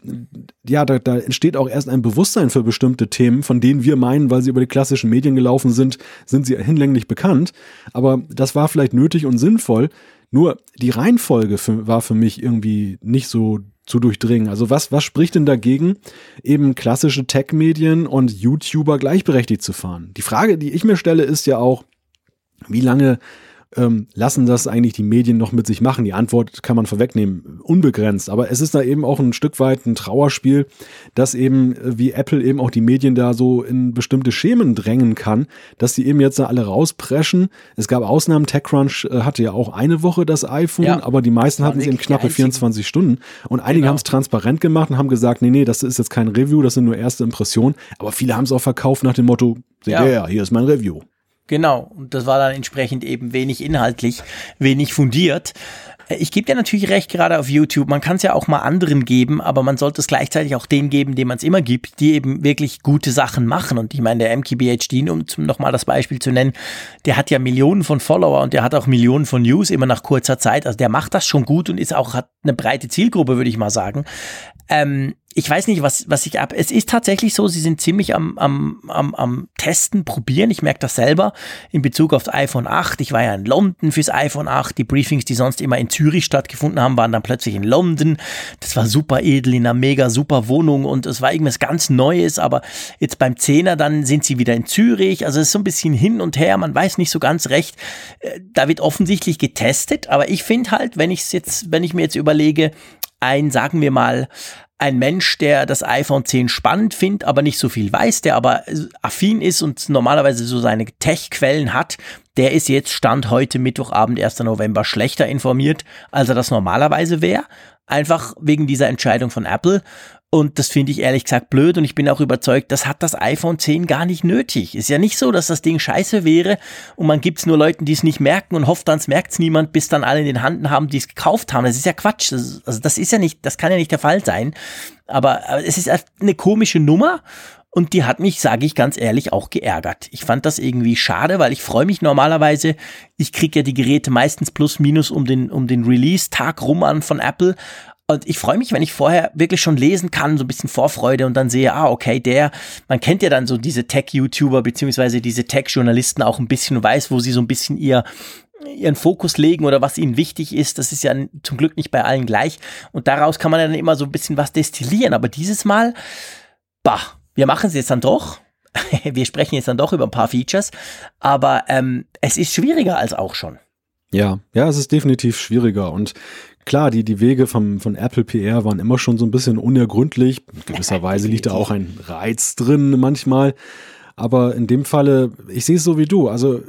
ja, da, da entsteht auch erst ein Bewusstsein für bestimmte Themen, von denen wir meinen, weil sie über die klassischen Medien gelaufen sind, sind sie hinlänglich bekannt. Aber das war vielleicht nötig und sinnvoll. Nur die Reihenfolge für, war für mich irgendwie nicht so zu durchdringen. Also was, was spricht denn dagegen, eben klassische Tech-Medien und YouTuber gleichberechtigt zu fahren? Die Frage, die ich mir stelle, ist ja auch, wie lange ähm, lassen das eigentlich die Medien noch mit sich machen? Die Antwort kann man vorwegnehmen, unbegrenzt. Aber es ist da eben auch ein Stück weit ein Trauerspiel, dass eben äh, wie Apple eben auch die Medien da so in bestimmte Schemen drängen kann, dass die eben jetzt da alle rauspreschen. Es gab Ausnahmen, TechCrunch äh, hatte ja auch eine Woche das iPhone, ja, aber die meisten hatten es eben knappe 24 Stunden. Und einige genau. haben es transparent gemacht und haben gesagt, nee, nee, das ist jetzt kein Review, das sind nur erste Impressionen. Aber viele haben es auch verkauft nach dem Motto, ja. ja, hier ist mein Review. Genau, und das war dann entsprechend eben wenig inhaltlich, wenig fundiert. Äh, ich gebe dir natürlich recht, gerade auf YouTube, man kann es ja auch mal anderen geben, aber man sollte es gleichzeitig auch denen geben, denen man es immer gibt, die eben wirklich gute Sachen machen. Und ich meine, der MKBHD, um nochmal das Beispiel zu nennen, der hat ja Millionen von Follower und der hat auch Millionen von News immer nach kurzer Zeit. Also der macht das schon gut und ist auch, hat eine breite Zielgruppe, würde ich mal sagen. Ähm, ich weiß nicht, was, was ich ab. Es ist tatsächlich so, sie sind ziemlich am, am, am, am Testen, probieren. Ich merke das selber in Bezug auf das iPhone 8. Ich war ja in London fürs iPhone 8. Die Briefings, die sonst immer in Zürich stattgefunden haben, waren dann plötzlich in London. Das war super edel, in einer mega super Wohnung und es war irgendwas ganz Neues. Aber jetzt beim Zehner, dann sind sie wieder in Zürich. Also es ist so ein bisschen hin und her. Man weiß nicht so ganz recht. Äh, da wird offensichtlich getestet. Aber ich finde halt, wenn ich jetzt, wenn ich mir jetzt überlege, ein, sagen wir mal, ein Mensch, der das iPhone 10 spannend findet, aber nicht so viel weiß, der aber affin ist und normalerweise so seine Tech-Quellen hat, der ist jetzt Stand heute Mittwochabend, 1. November, schlechter informiert, als er das normalerweise wäre. Einfach wegen dieser Entscheidung von Apple. Und das finde ich ehrlich gesagt blöd und ich bin auch überzeugt, das hat das iPhone 10 gar nicht nötig. Ist ja nicht so, dass das Ding scheiße wäre und man gibt es nur Leuten, die es nicht merken und hofft, dann merkt es niemand, bis dann alle in den Handen haben, die es gekauft haben. Das ist ja Quatsch. Das, also das ist ja nicht, das kann ja nicht der Fall sein. Aber, aber es ist eine komische Nummer und die hat mich, sage ich ganz ehrlich, auch geärgert. Ich fand das irgendwie schade, weil ich freue mich normalerweise. Ich kriege ja die Geräte meistens plus minus um den, um den Release-Tag rum an von Apple. Und ich freue mich, wenn ich vorher wirklich schon lesen kann, so ein bisschen Vorfreude und dann sehe, ah, okay, der, man kennt ja dann so diese Tech-YouTuber beziehungsweise diese Tech-Journalisten auch ein bisschen und weiß, wo sie so ein bisschen ihr, ihren Fokus legen oder was ihnen wichtig ist. Das ist ja zum Glück nicht bei allen gleich. Und daraus kann man dann immer so ein bisschen was destillieren. Aber dieses Mal, bah, wir machen es jetzt dann doch. wir sprechen jetzt dann doch über ein paar Features. Aber ähm, es ist schwieriger als auch schon. Ja, ja, es ist definitiv schwieriger und klar, die, die Wege vom, von Apple PR waren immer schon so ein bisschen unergründlich. In gewisser Weise liegt da auch ein Reiz drin manchmal. Aber in dem Falle, ich sehe es so wie du. Also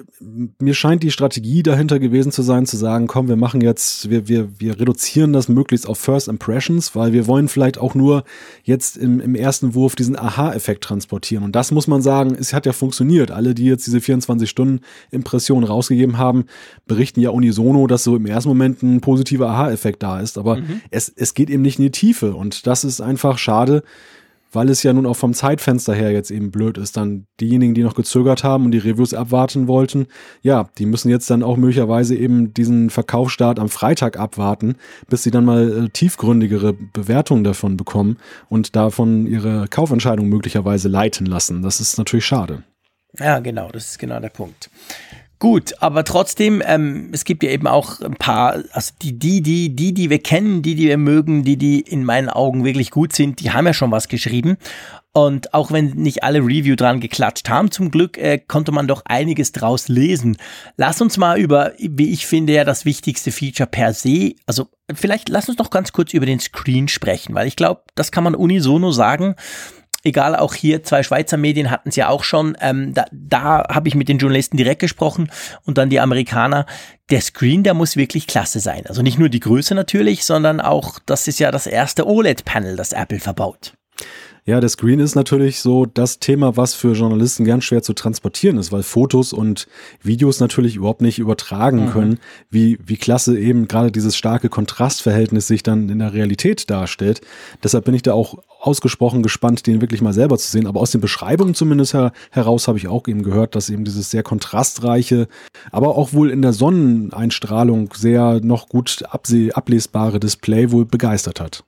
mir scheint die Strategie dahinter gewesen zu sein, zu sagen, komm, wir machen jetzt, wir, wir, wir reduzieren das möglichst auf First Impressions, weil wir wollen vielleicht auch nur jetzt im, im ersten Wurf diesen Aha-Effekt transportieren. Und das muss man sagen, es hat ja funktioniert. Alle, die jetzt diese 24-Stunden-Impression rausgegeben haben, berichten ja unisono, dass so im ersten Moment ein positiver Aha-Effekt da ist. Aber mhm. es, es geht eben nicht in die Tiefe. Und das ist einfach schade weil es ja nun auch vom Zeitfenster her jetzt eben blöd ist, dann diejenigen, die noch gezögert haben und die Reviews abwarten wollten, ja, die müssen jetzt dann auch möglicherweise eben diesen Verkaufsstart am Freitag abwarten, bis sie dann mal äh, tiefgründigere Bewertungen davon bekommen und davon ihre Kaufentscheidung möglicherweise leiten lassen. Das ist natürlich schade. Ja, genau, das ist genau der Punkt. Gut, aber trotzdem, ähm, es gibt ja eben auch ein paar, also die, die, die, die, die wir kennen, die, die wir mögen, die, die in meinen Augen wirklich gut sind, die haben ja schon was geschrieben. Und auch wenn nicht alle Review dran geklatscht haben, zum Glück äh, konnte man doch einiges draus lesen. Lass uns mal über, wie ich finde, ja das wichtigste Feature per se, also vielleicht lass uns doch ganz kurz über den Screen sprechen, weil ich glaube, das kann man unisono sagen egal, auch hier zwei Schweizer Medien hatten es ja auch schon. Ähm, da da habe ich mit den Journalisten direkt gesprochen und dann die Amerikaner. Der Screen, der muss wirklich klasse sein. Also nicht nur die Größe natürlich, sondern auch, das ist ja das erste OLED-Panel, das Apple verbaut. Ja, der Screen ist natürlich so das Thema, was für Journalisten ganz schwer zu transportieren ist, weil Fotos und Videos natürlich überhaupt nicht übertragen mhm. können, wie, wie klasse eben gerade dieses starke Kontrastverhältnis sich dann in der Realität darstellt. Deshalb bin ich da auch ausgesprochen gespannt, den wirklich mal selber zu sehen. Aber aus den Beschreibungen zumindest her heraus habe ich auch eben gehört, dass eben dieses sehr kontrastreiche, aber auch wohl in der Sonneneinstrahlung sehr noch gut ablesbare Display wohl begeistert hat.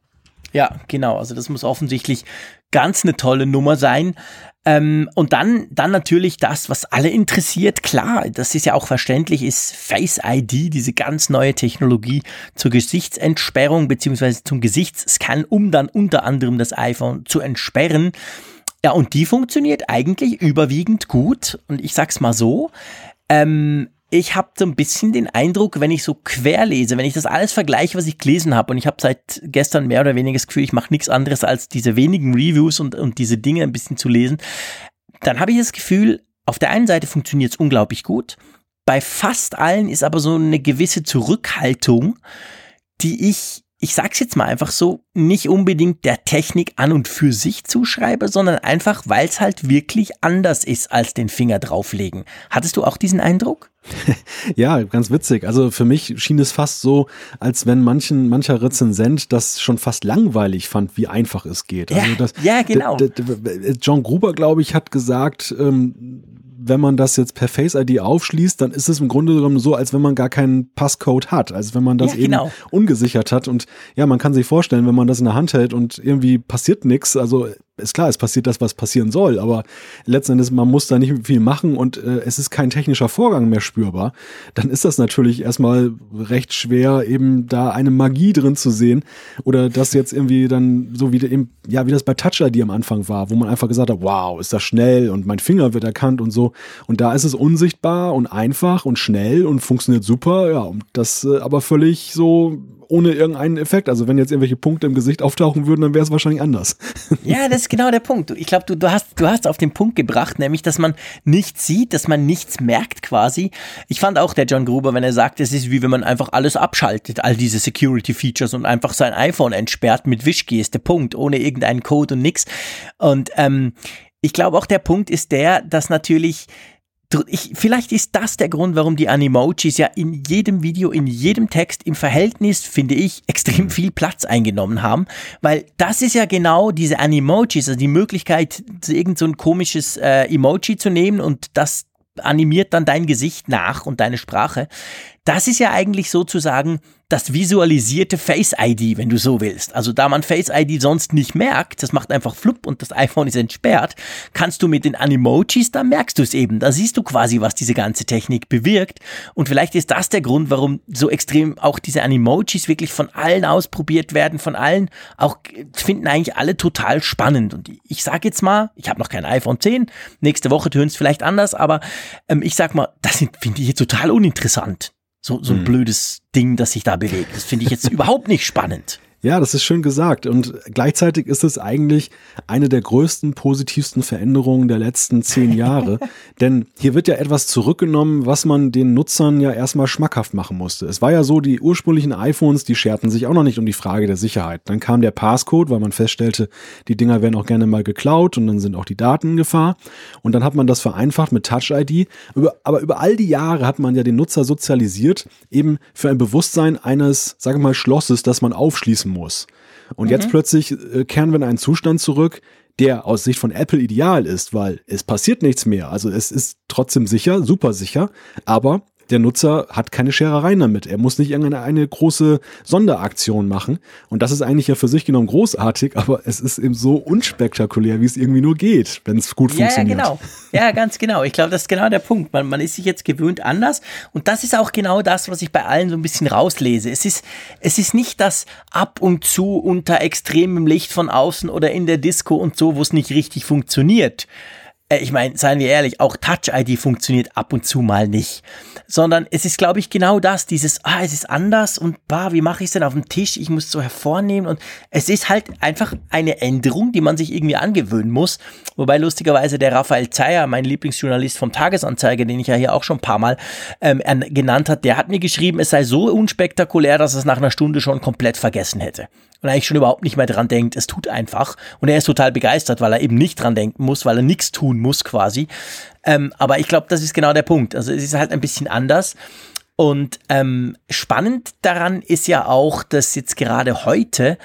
Ja, genau. Also das muss offensichtlich ganz eine tolle Nummer sein. Ähm, und dann, dann natürlich das, was alle interessiert. Klar, das ist ja auch verständlich, ist Face ID, diese ganz neue Technologie zur Gesichtsentsperrung beziehungsweise zum Gesichtsscan, um dann unter anderem das iPhone zu entsperren. Ja, und die funktioniert eigentlich überwiegend gut. Und ich sag's mal so, ähm, ich habe so ein bisschen den Eindruck, wenn ich so quer lese, wenn ich das alles vergleiche, was ich gelesen habe, und ich habe seit gestern mehr oder weniger das Gefühl, ich mache nichts anderes als diese wenigen Reviews und, und diese Dinge ein bisschen zu lesen, dann habe ich das Gefühl, auf der einen Seite funktioniert es unglaublich gut, bei fast allen ist aber so eine gewisse Zurückhaltung, die ich ich sag's jetzt mal einfach so, nicht unbedingt der Technik an und für sich zuschreibe, sondern einfach, weil es halt wirklich anders ist als den Finger drauflegen. Hattest du auch diesen Eindruck? ja, ganz witzig. Also für mich schien es fast so, als wenn manchen, mancher Rezensent das schon fast langweilig fand, wie einfach es geht. Also das, ja, genau. John Gruber, glaube ich, hat gesagt, ähm, wenn man das jetzt per Face ID aufschließt, dann ist es im Grunde genommen so, als wenn man gar keinen Passcode hat, als wenn man das ja, genau. eben ungesichert hat. Und ja, man kann sich vorstellen, wenn man das in der Hand hält und irgendwie passiert nichts, also ist klar, es passiert das, was passieren soll, aber letzten Endes, man muss da nicht viel machen und äh, es ist kein technischer Vorgang mehr spürbar, dann ist das natürlich erstmal recht schwer, eben da eine Magie drin zu sehen oder das jetzt irgendwie dann so wie, eben, ja, wie das bei Touch ID am Anfang war, wo man einfach gesagt hat, wow, ist das schnell und mein Finger wird erkannt und so. Und da ist es unsichtbar und einfach und schnell und funktioniert super, ja, und das äh, aber völlig so ohne irgendeinen Effekt. Also wenn jetzt irgendwelche Punkte im Gesicht auftauchen würden, dann wäre es wahrscheinlich anders. Ja, das ist genau der Punkt. Ich glaube, du, du, hast, du hast auf den Punkt gebracht, nämlich, dass man nichts sieht, dass man nichts merkt quasi. Ich fand auch der John Gruber, wenn er sagt, es ist wie wenn man einfach alles abschaltet, all diese Security-Features und einfach sein iPhone entsperrt mit Wischgeste, Punkt, ohne irgendeinen Code und nix. Und ähm, ich glaube auch der Punkt ist der, dass natürlich ich, vielleicht ist das der Grund, warum die Animojis ja in jedem Video, in jedem Text im Verhältnis, finde ich, extrem viel Platz eingenommen haben, weil das ist ja genau diese Animojis, also die Möglichkeit, irgend so ein komisches äh, Emoji zu nehmen und das animiert dann dein Gesicht nach und deine Sprache. Das ist ja eigentlich sozusagen das visualisierte Face ID, wenn du so willst. Also da man Face ID sonst nicht merkt, das macht einfach flupp und das iPhone ist entsperrt, kannst du mit den Animojis, da merkst du es eben. Da siehst du quasi, was diese ganze Technik bewirkt. Und vielleicht ist das der Grund, warum so extrem auch diese Animojis wirklich von allen ausprobiert werden, von allen auch finden eigentlich alle total spannend. Und ich sag jetzt mal, ich habe noch kein iPhone 10, nächste Woche tönt es vielleicht anders, aber ähm, ich sag mal, das finde ich jetzt total uninteressant. So, so ein hm. blödes Ding, das sich da bewegt. Das finde ich jetzt überhaupt nicht spannend. Ja, das ist schön gesagt. Und gleichzeitig ist es eigentlich eine der größten, positivsten Veränderungen der letzten zehn Jahre. Denn hier wird ja etwas zurückgenommen, was man den Nutzern ja erstmal schmackhaft machen musste. Es war ja so, die ursprünglichen iPhones, die scherten sich auch noch nicht um die Frage der Sicherheit. Dann kam der Passcode, weil man feststellte, die Dinger werden auch gerne mal geklaut und dann sind auch die Daten in Gefahr. Und dann hat man das vereinfacht mit Touch ID. Aber über all die Jahre hat man ja den Nutzer sozialisiert, eben für ein Bewusstsein eines, sage mal, Schlosses, das man aufschließen muss. Und mhm. jetzt plötzlich äh, kehren wir in einen Zustand zurück, der aus Sicht von Apple ideal ist, weil es passiert nichts mehr. Also es ist trotzdem sicher, super sicher, aber der Nutzer hat keine Scherereien damit. Er muss nicht irgendeine eine große Sonderaktion machen. Und das ist eigentlich ja für sich genommen großartig, aber es ist eben so unspektakulär, wie es irgendwie nur geht, wenn es gut ja, funktioniert. Ja, genau. Ja, ganz genau. Ich glaube, das ist genau der Punkt. Man, man ist sich jetzt gewöhnt anders. Und das ist auch genau das, was ich bei allen so ein bisschen rauslese. Es ist, es ist nicht das ab und zu unter extremem Licht von außen oder in der Disco und so, wo es nicht richtig funktioniert ich meine, seien wir ehrlich, auch Touch ID funktioniert ab und zu mal nicht. Sondern es ist, glaube ich, genau das, dieses, ah, es ist anders und bah, wie mache ich es denn auf dem Tisch? Ich muss es so hervornehmen und es ist halt einfach eine Änderung, die man sich irgendwie angewöhnen muss. Wobei lustigerweise der Raphael Zeyer, mein Lieblingsjournalist vom Tagesanzeiger, den ich ja hier auch schon ein paar Mal ähm, genannt hat, der hat mir geschrieben, es sei so unspektakulär, dass es nach einer Stunde schon komplett vergessen hätte und eigentlich schon überhaupt nicht mehr dran denkt. Es tut einfach. Und er ist total begeistert, weil er eben nicht dran denken muss, weil er nichts tun muss quasi. Ähm, aber ich glaube, das ist genau der Punkt. Also es ist halt ein bisschen anders. Und ähm, spannend daran ist ja auch, dass jetzt gerade heute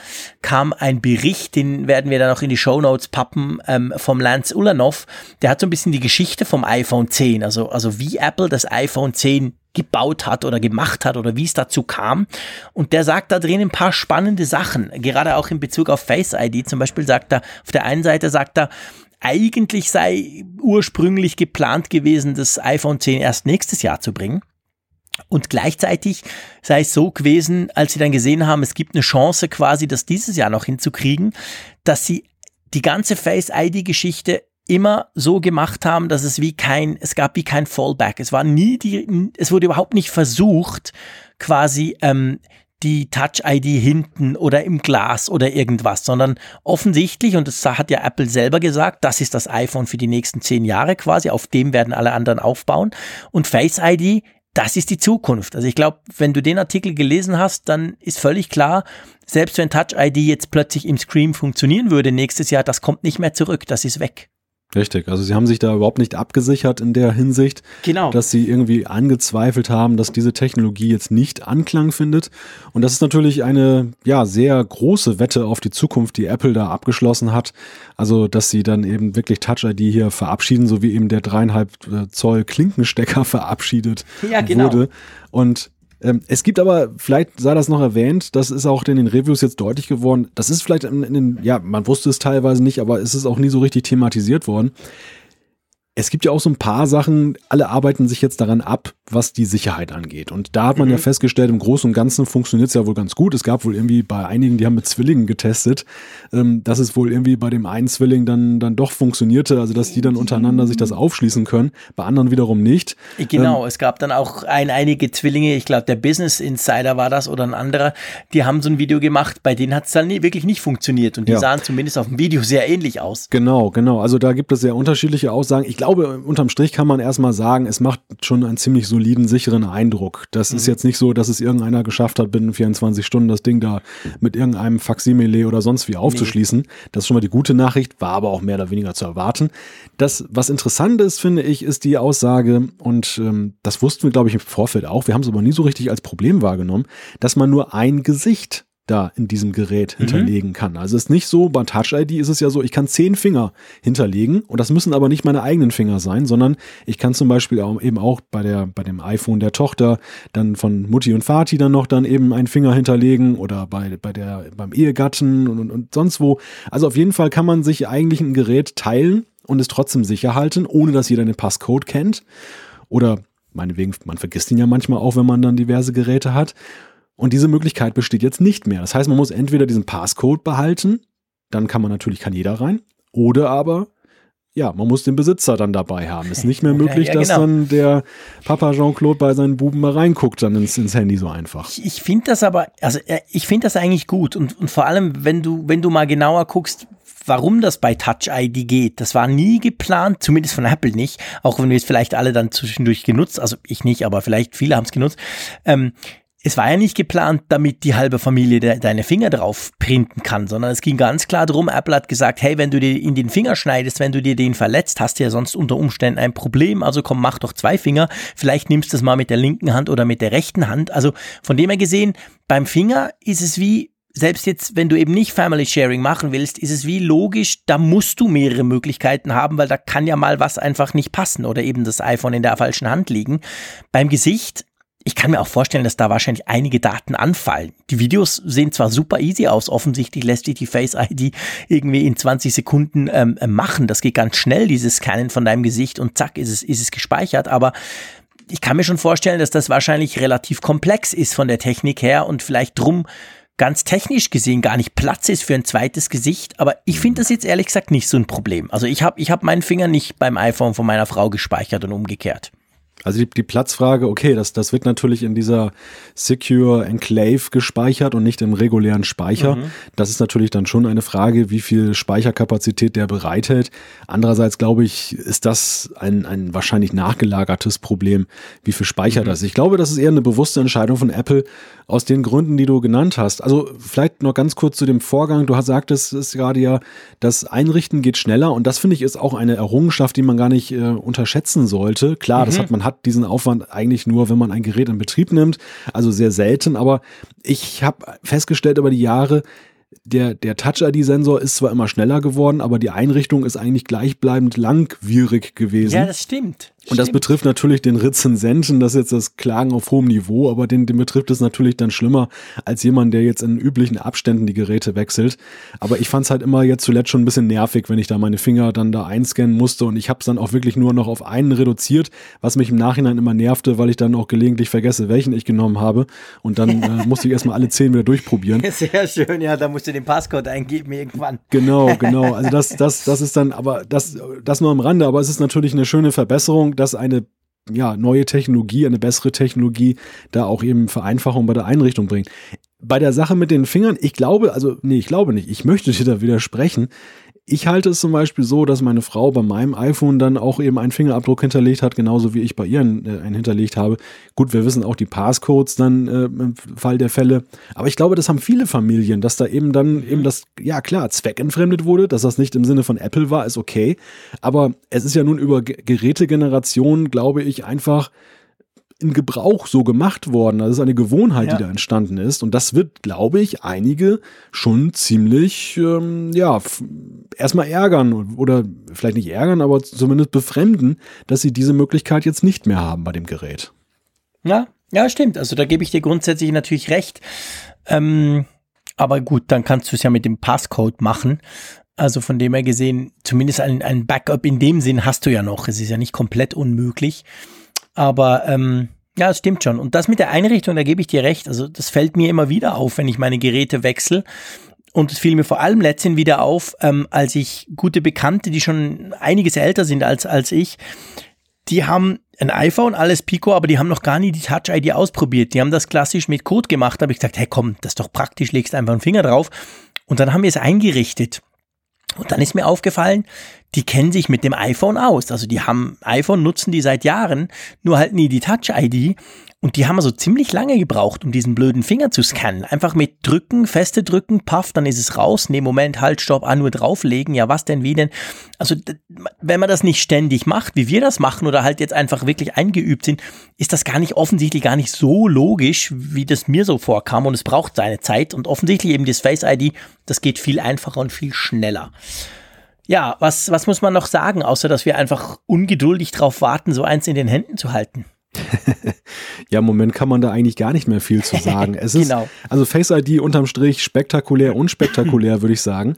kam ein Bericht, den werden wir dann noch in die Show Notes pappen, ähm, vom Lance Ulanov. Der hat so ein bisschen die Geschichte vom iPhone 10, also, also wie Apple das iPhone 10 gebaut hat oder gemacht hat oder wie es dazu kam. Und der sagt da drin ein paar spannende Sachen, gerade auch in Bezug auf Face ID. Zum Beispiel sagt er, auf der einen Seite sagt er, eigentlich sei ursprünglich geplant gewesen, das iPhone 10 erst nächstes Jahr zu bringen. Und gleichzeitig sei es so gewesen, als sie dann gesehen haben, es gibt eine Chance quasi, das dieses Jahr noch hinzukriegen, dass sie die ganze Face ID Geschichte immer so gemacht haben, dass es wie kein, es gab wie kein Fallback. Es war nie die, es wurde überhaupt nicht versucht, quasi ähm, die Touch-ID hinten oder im Glas oder irgendwas, sondern offensichtlich, und das hat ja Apple selber gesagt, das ist das iPhone für die nächsten zehn Jahre quasi, auf dem werden alle anderen aufbauen. Und Face-ID, das ist die Zukunft. Also ich glaube, wenn du den Artikel gelesen hast, dann ist völlig klar, selbst wenn Touch-ID jetzt plötzlich im Screen funktionieren würde nächstes Jahr, das kommt nicht mehr zurück, das ist weg. Richtig, also sie haben sich da überhaupt nicht abgesichert in der Hinsicht, genau. dass sie irgendwie angezweifelt haben, dass diese Technologie jetzt nicht Anklang findet. Und das ist natürlich eine ja sehr große Wette auf die Zukunft, die Apple da abgeschlossen hat. Also, dass sie dann eben wirklich Touch ID hier verabschieden, so wie eben der dreieinhalb äh, Zoll Klinkenstecker verabschiedet ja, genau. wurde. Und es gibt aber, vielleicht sei das noch erwähnt, das ist auch in den Reviews jetzt deutlich geworden, das ist vielleicht in, in den, ja, man wusste es teilweise nicht, aber es ist auch nie so richtig thematisiert worden es gibt ja auch so ein paar Sachen, alle arbeiten sich jetzt daran ab, was die Sicherheit angeht. Und da hat man mhm. ja festgestellt, im Großen und Ganzen funktioniert es ja wohl ganz gut. Es gab wohl irgendwie bei einigen, die haben mit Zwillingen getestet, ähm, dass es wohl irgendwie bei dem einen Zwilling dann, dann doch funktionierte, also dass die dann untereinander sich das aufschließen können, bei anderen wiederum nicht. Genau, ähm, es gab dann auch ein, einige Zwillinge, ich glaube der Business Insider war das oder ein anderer, die haben so ein Video gemacht, bei denen hat es dann nie, wirklich nicht funktioniert und die ja. sahen zumindest auf dem Video sehr ähnlich aus. Genau, genau. Also da gibt es sehr unterschiedliche Aussagen. Ich glaube, unterm Strich kann man erstmal sagen, es macht schon einen ziemlich soliden, sicheren Eindruck. Das mhm. ist jetzt nicht so, dass es irgendeiner geschafft hat, binnen 24 Stunden das Ding da mit irgendeinem Faximile oder sonst wie aufzuschließen. Nee. Das ist schon mal die gute Nachricht, war aber auch mehr oder weniger zu erwarten. Das, was interessant ist, finde ich, ist die Aussage, und ähm, das wussten wir, glaube ich, im Vorfeld auch, wir haben es aber nie so richtig als Problem wahrgenommen, dass man nur ein Gesicht da in diesem Gerät mhm. hinterlegen kann. Also es ist nicht so, bei Touch ID ist es ja so, ich kann zehn Finger hinterlegen und das müssen aber nicht meine eigenen Finger sein, sondern ich kann zum Beispiel auch, eben auch bei der, bei dem iPhone der Tochter dann von Mutti und Vati dann noch dann eben einen Finger hinterlegen oder bei, bei der, beim Ehegatten und, und, und sonst wo. Also auf jeden Fall kann man sich eigentlich ein Gerät teilen und es trotzdem sicher halten, ohne dass jeder den Passcode kennt. Oder meinetwegen, man vergisst ihn ja manchmal auch, wenn man dann diverse Geräte hat. Und diese Möglichkeit besteht jetzt nicht mehr. Das heißt, man muss entweder diesen Passcode behalten, dann kann man natürlich, kann jeder rein, oder aber ja, man muss den Besitzer dann dabei haben. Ist nicht mehr möglich, ja, ja, genau. dass dann der Papa Jean-Claude bei seinen Buben mal reinguckt dann ins, ins Handy so einfach. Ich, ich finde das aber, also äh, ich finde das eigentlich gut und, und vor allem, wenn du, wenn du mal genauer guckst, warum das bei Touch ID geht. Das war nie geplant, zumindest von Apple nicht, auch wenn wir es vielleicht alle dann zwischendurch genutzt, also ich nicht, aber vielleicht viele haben es genutzt. Ähm, es war ja nicht geplant, damit die halbe Familie de deine Finger drauf printen kann, sondern es ging ganz klar darum, Apple hat gesagt, hey, wenn du dir in den Finger schneidest, wenn du dir den verletzt, hast du ja sonst unter Umständen ein Problem, also komm, mach doch zwei Finger, vielleicht nimmst du es mal mit der linken Hand oder mit der rechten Hand. Also von dem her gesehen, beim Finger ist es wie selbst jetzt, wenn du eben nicht Family Sharing machen willst, ist es wie logisch, da musst du mehrere Möglichkeiten haben, weil da kann ja mal was einfach nicht passen oder eben das iPhone in der falschen Hand liegen. Beim Gesicht, ich kann mir auch vorstellen, dass da wahrscheinlich einige Daten anfallen. Die Videos sehen zwar super easy aus, offensichtlich lässt sich die Face ID irgendwie in 20 Sekunden ähm, machen. Das geht ganz schnell, dieses Scannen von deinem Gesicht und zack, ist es, ist es gespeichert, aber ich kann mir schon vorstellen, dass das wahrscheinlich relativ komplex ist von der Technik her und vielleicht drum ganz technisch gesehen gar nicht Platz ist für ein zweites Gesicht, aber ich finde das jetzt ehrlich gesagt nicht so ein Problem. Also ich habe ich hab meinen Finger nicht beim iPhone von meiner Frau gespeichert und umgekehrt. Also die, die Platzfrage, okay, das, das wird natürlich in dieser Secure Enclave gespeichert und nicht im regulären Speicher. Mhm. Das ist natürlich dann schon eine Frage, wie viel Speicherkapazität der bereithält. Andererseits glaube ich, ist das ein, ein wahrscheinlich nachgelagertes Problem, wie viel Speicher mhm. das ist. Ich glaube, das ist eher eine bewusste Entscheidung von Apple aus den Gründen, die du genannt hast. Also vielleicht noch ganz kurz zu dem Vorgang. Du sagtest es gerade ja, das Einrichten geht schneller und das finde ich ist auch eine Errungenschaft, die man gar nicht äh, unterschätzen sollte. Klar, mhm. das hat man hat diesen Aufwand eigentlich nur, wenn man ein Gerät in Betrieb nimmt, also sehr selten, aber ich habe festgestellt über die Jahre, der, der Touch-ID-Sensor ist zwar immer schneller geworden, aber die Einrichtung ist eigentlich gleichbleibend langwierig gewesen. Ja, das stimmt. Und das betrifft natürlich den Rezensenten, das ist jetzt das Klagen auf hohem Niveau, aber den, den betrifft es natürlich dann schlimmer als jemand, der jetzt in üblichen Abständen die Geräte wechselt. Aber ich fand es halt immer jetzt zuletzt schon ein bisschen nervig, wenn ich da meine Finger dann da einscannen musste und ich habe es dann auch wirklich nur noch auf einen reduziert, was mich im Nachhinein immer nervte, weil ich dann auch gelegentlich vergesse, welchen ich genommen habe und dann äh, musste ich erstmal alle zehn wieder durchprobieren. Sehr schön, ja, da musst du den Passcode eingeben irgendwann. Genau, genau. Also das, das, das ist dann, aber das, das nur am Rande, aber es ist natürlich eine schöne Verbesserung dass eine ja, neue Technologie, eine bessere Technologie da auch eben Vereinfachung bei der Einrichtung bringt. Bei der Sache mit den Fingern, ich glaube, also, nee, ich glaube nicht, ich möchte dir da widersprechen. Ich halte es zum Beispiel so, dass meine Frau bei meinem iPhone dann auch eben einen Fingerabdruck hinterlegt hat, genauso wie ich bei ihr einen, äh, einen hinterlegt habe. Gut, wir wissen auch die Passcodes dann äh, im Fall der Fälle. Aber ich glaube, das haben viele Familien, dass da eben dann eben das, ja klar, zweckentfremdet wurde, dass das nicht im Sinne von Apple war, ist okay. Aber es ist ja nun über Gerätegenerationen, glaube ich, einfach in Gebrauch so gemacht worden. Das ist eine Gewohnheit, ja. die da entstanden ist. Und das wird, glaube ich, einige schon ziemlich, ähm, ja, erstmal ärgern oder vielleicht nicht ärgern, aber zumindest befremden, dass sie diese Möglichkeit jetzt nicht mehr haben bei dem Gerät. Ja, ja, stimmt. Also da gebe ich dir grundsätzlich natürlich recht. Ähm, aber gut, dann kannst du es ja mit dem Passcode machen. Also von dem her gesehen, zumindest ein, ein Backup in dem Sinn hast du ja noch. Es ist ja nicht komplett unmöglich. Aber ähm, ja, es stimmt schon. Und das mit der Einrichtung, da gebe ich dir recht. Also das fällt mir immer wieder auf, wenn ich meine Geräte wechsle. Und es fiel mir vor allem letztens wieder auf, ähm, als ich gute Bekannte, die schon einiges älter sind als, als ich, die haben ein iPhone, alles Pico, aber die haben noch gar nie die Touch-ID ausprobiert. Die haben das klassisch mit Code gemacht. Da habe ich gesagt, hey komm, das ist doch praktisch, legst einfach einen Finger drauf. Und dann haben wir es eingerichtet. Und dann ist mir aufgefallen, die kennen sich mit dem iPhone aus. Also die haben iPhone, nutzen die seit Jahren, nur halt nie die Touch-ID. Und die haben also ziemlich lange gebraucht, um diesen blöden Finger zu scannen. Einfach mit drücken, feste drücken, paff, dann ist es raus. Nee, Moment, halt, stopp, ah, nur drauflegen. Ja, was denn, wie denn? Also, wenn man das nicht ständig macht, wie wir das machen, oder halt jetzt einfach wirklich eingeübt sind, ist das gar nicht offensichtlich gar nicht so logisch, wie das mir so vorkam. Und es braucht seine Zeit. Und offensichtlich eben das Face ID, das geht viel einfacher und viel schneller. Ja, was, was muss man noch sagen, außer dass wir einfach ungeduldig drauf warten, so eins in den Händen zu halten? Ja, im Moment kann man da eigentlich gar nicht mehr viel zu sagen. Es ist, genau. also Face ID unterm Strich spektakulär, unspektakulär, würde ich sagen.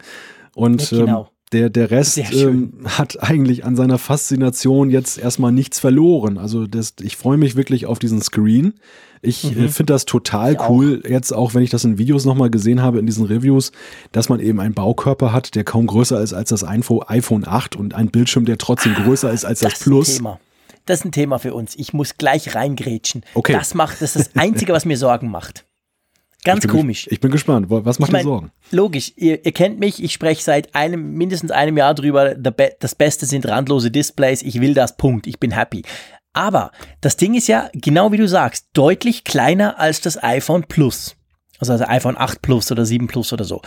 Und ja, genau. ähm, der, der Rest ähm, hat eigentlich an seiner Faszination jetzt erstmal nichts verloren. Also das, ich freue mich wirklich auf diesen Screen. Ich äh, mhm. finde das total ich cool, auch. jetzt auch wenn ich das in Videos nochmal gesehen habe, in diesen Reviews, dass man eben einen Baukörper hat, der kaum größer ist als das iPhone 8 und ein Bildschirm, der trotzdem größer ist als das, das Plus. Thema. Das ist ein Thema für uns. Ich muss gleich reingrätschen. Okay. Das macht, das ist das Einzige, was mir Sorgen macht. Ganz ich komisch. Ich bin gespannt. Was macht ich mein, dir Sorgen? Logisch. Ihr, ihr, kennt mich. Ich spreche seit einem, mindestens einem Jahr drüber. Das Beste sind randlose Displays. Ich will das. Punkt. Ich bin happy. Aber das Ding ist ja, genau wie du sagst, deutlich kleiner als das iPhone Plus. Also, also iPhone 8 Plus oder 7 Plus oder so.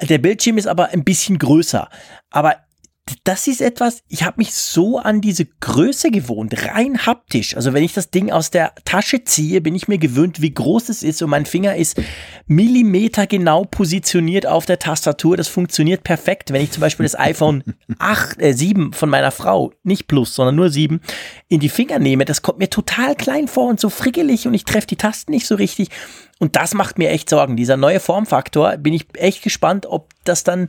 Der Bildschirm ist aber ein bisschen größer. Aber das ist etwas, ich habe mich so an diese Größe gewohnt, rein haptisch. Also wenn ich das Ding aus der Tasche ziehe, bin ich mir gewöhnt, wie groß es ist und mein Finger ist Millimeter genau positioniert auf der Tastatur. Das funktioniert perfekt. Wenn ich zum Beispiel das iPhone 8, äh, 7 von meiner Frau, nicht Plus, sondern nur 7, in die Finger nehme, das kommt mir total klein vor und so frickelig und ich treffe die Tasten nicht so richtig. Und das macht mir echt Sorgen. Dieser neue Formfaktor, bin ich echt gespannt, ob das dann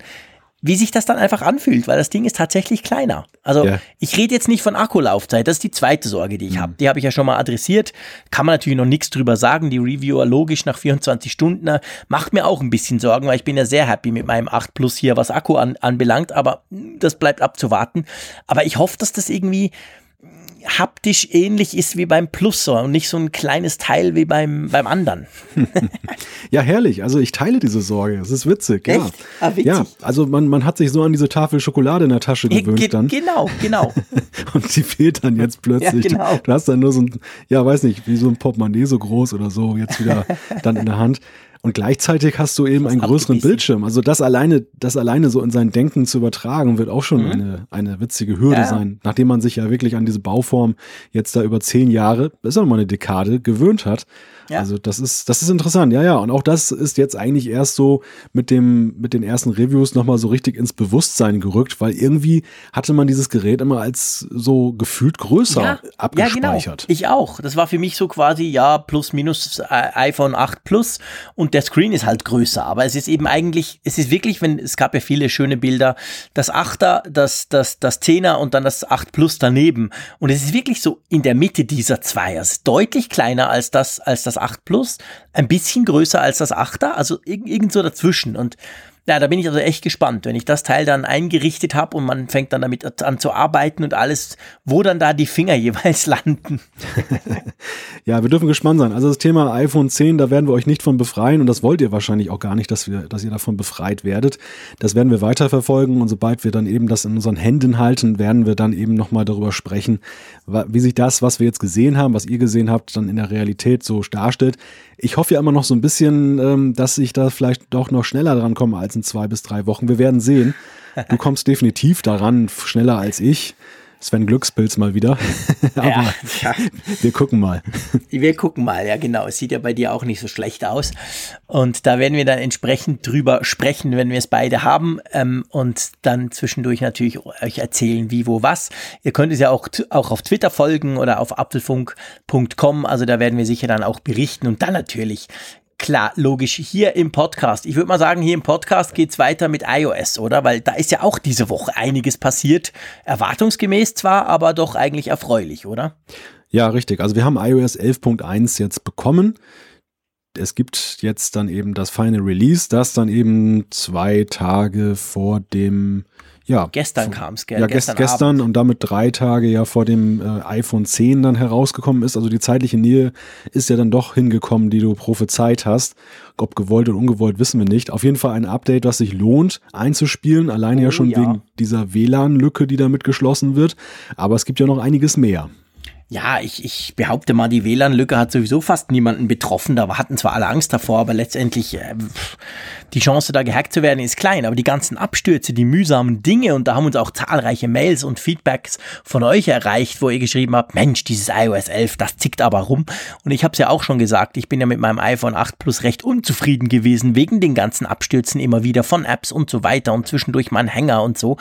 wie sich das dann einfach anfühlt, weil das Ding ist tatsächlich kleiner. Also ja. ich rede jetzt nicht von Akkulaufzeit, das ist die zweite Sorge, die ich mhm. habe. Die habe ich ja schon mal adressiert. Kann man natürlich noch nichts drüber sagen. Die Reviewer logisch nach 24 Stunden äh, macht mir auch ein bisschen Sorgen, weil ich bin ja sehr happy mit meinem 8 Plus hier, was Akku an, anbelangt, aber das bleibt abzuwarten. Aber ich hoffe, dass das irgendwie haptisch ähnlich ist wie beim Plusor und nicht so ein kleines Teil wie beim, beim anderen. ja, herrlich. Also ich teile diese Sorge. Es ist witzig. Echt? Ja, ah, witzig. ja also man, man hat sich so an diese Tafel Schokolade in der Tasche gewöhnt Ge dann. Genau, genau. und sie fehlt dann jetzt plötzlich. Ja, genau. Du hast dann nur so ein, ja, weiß nicht, wie so ein Portemonnaie so groß oder so jetzt wieder dann in der Hand. Und gleichzeitig hast du eben einen größeren Bildschirm. Also das alleine, das alleine so in sein Denken zu übertragen, wird auch schon mhm. eine, eine witzige Hürde ja. sein. Nachdem man sich ja wirklich an diese Bauform jetzt da über zehn Jahre, das ist auch mal eine Dekade, gewöhnt hat. Ja. Also das ist, das ist interessant, ja, ja. Und auch das ist jetzt eigentlich erst so mit dem, mit den ersten Reviews nochmal so richtig ins Bewusstsein gerückt, weil irgendwie hatte man dieses Gerät immer als so gefühlt größer ja, abgespeichert. Ja, genau. Ich auch. Das war für mich so quasi, ja, plus minus äh, iPhone 8 Plus und der Screen ist halt größer. Aber es ist eben eigentlich, es ist wirklich, wenn, es gab ja viele schöne Bilder, das 8er, das, das, das 10er und dann das 8 Plus daneben. Und es ist wirklich so in der Mitte dieser zwei. Es ist deutlich kleiner als das, als das 8 Plus, ein bisschen größer als das 8er, also irgend so dazwischen. Und ja, da bin ich also echt gespannt, wenn ich das Teil dann eingerichtet habe und man fängt dann damit an zu arbeiten und alles, wo dann da die Finger jeweils landen. ja, wir dürfen gespannt sein. Also das Thema iPhone 10, da werden wir euch nicht von befreien und das wollt ihr wahrscheinlich auch gar nicht, dass wir, dass ihr davon befreit werdet. Das werden wir weiterverfolgen und sobald wir dann eben das in unseren Händen halten, werden wir dann eben nochmal darüber sprechen, wie sich das, was wir jetzt gesehen haben, was ihr gesehen habt, dann in der Realität so darstellt. Ich hoffe ja immer noch so ein bisschen, ähm, dass ich da vielleicht doch noch schneller dran komme als in zwei bis drei Wochen. Wir werden sehen. Du kommst definitiv daran, schneller als ich. Sven Glückspilz mal wieder. Aber ja, ja. wir gucken mal. Wir gucken mal, ja genau. Es sieht ja bei dir auch nicht so schlecht aus. Und da werden wir dann entsprechend drüber sprechen, wenn wir es beide haben. Ähm, und dann zwischendurch natürlich euch erzählen, wie, wo, was. Ihr könnt es ja auch, auch auf Twitter folgen oder auf apfelfunk.com. Also da werden wir sicher dann auch berichten. Und dann natürlich Klar, logisch, hier im Podcast. Ich würde mal sagen, hier im Podcast geht's weiter mit iOS, oder? Weil da ist ja auch diese Woche einiges passiert. Erwartungsgemäß zwar, aber doch eigentlich erfreulich, oder? Ja, richtig. Also wir haben iOS 11.1 jetzt bekommen. Es gibt jetzt dann eben das Final Release, das dann eben zwei Tage vor dem ja, gestern kam es, gell? Ja, gestern, gestern und damit drei Tage ja vor dem äh, iPhone 10 dann herausgekommen ist. Also die zeitliche Nähe ist ja dann doch hingekommen, die du prophezeit hast. Ob gewollt oder ungewollt, wissen wir nicht. Auf jeden Fall ein Update, was sich lohnt einzuspielen. Allein oh, ja schon ja. wegen dieser WLAN-Lücke, die damit geschlossen wird. Aber es gibt ja noch einiges mehr. Ja, ich, ich behaupte mal, die WLAN-Lücke hat sowieso fast niemanden betroffen. Da hatten zwar alle Angst davor, aber letztendlich äh, die Chance, da gehackt zu werden, ist klein. Aber die ganzen Abstürze, die mühsamen Dinge, und da haben uns auch zahlreiche Mails und Feedbacks von euch erreicht, wo ihr geschrieben habt, Mensch, dieses iOS 11, das zickt aber rum. Und ich habe es ja auch schon gesagt, ich bin ja mit meinem iPhone 8 Plus recht unzufrieden gewesen, wegen den ganzen Abstürzen immer wieder von Apps und so weiter und zwischendurch mein Hänger und so.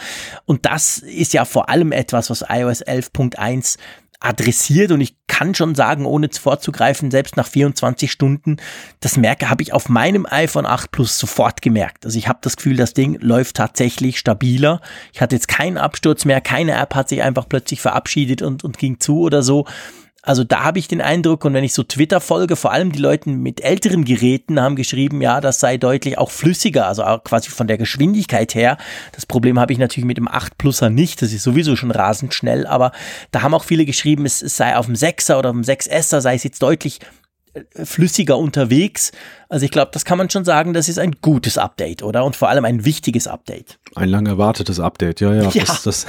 Und das ist ja vor allem etwas, was iOS 11.1 adressiert und ich kann schon sagen, ohne vorzugreifen, selbst nach 24 Stunden, das merke, habe ich auf meinem iPhone 8 Plus sofort gemerkt. Also ich habe das Gefühl, das Ding läuft tatsächlich stabiler. Ich hatte jetzt keinen Absturz mehr, keine App hat sich einfach plötzlich verabschiedet und, und ging zu oder so. Also da habe ich den Eindruck, und wenn ich so Twitter folge, vor allem die Leute mit älteren Geräten haben geschrieben, ja, das sei deutlich auch flüssiger, also auch quasi von der Geschwindigkeit her. Das Problem habe ich natürlich mit dem 8 Pluser nicht, das ist sowieso schon rasend schnell, aber da haben auch viele geschrieben, es, es sei auf dem 6er oder auf dem 6S er sei es jetzt deutlich äh, flüssiger unterwegs. Also ich glaube, das kann man schon sagen, das ist ein gutes Update, oder? Und vor allem ein wichtiges Update. Ein lang erwartetes Update, ja, ja. ja das, das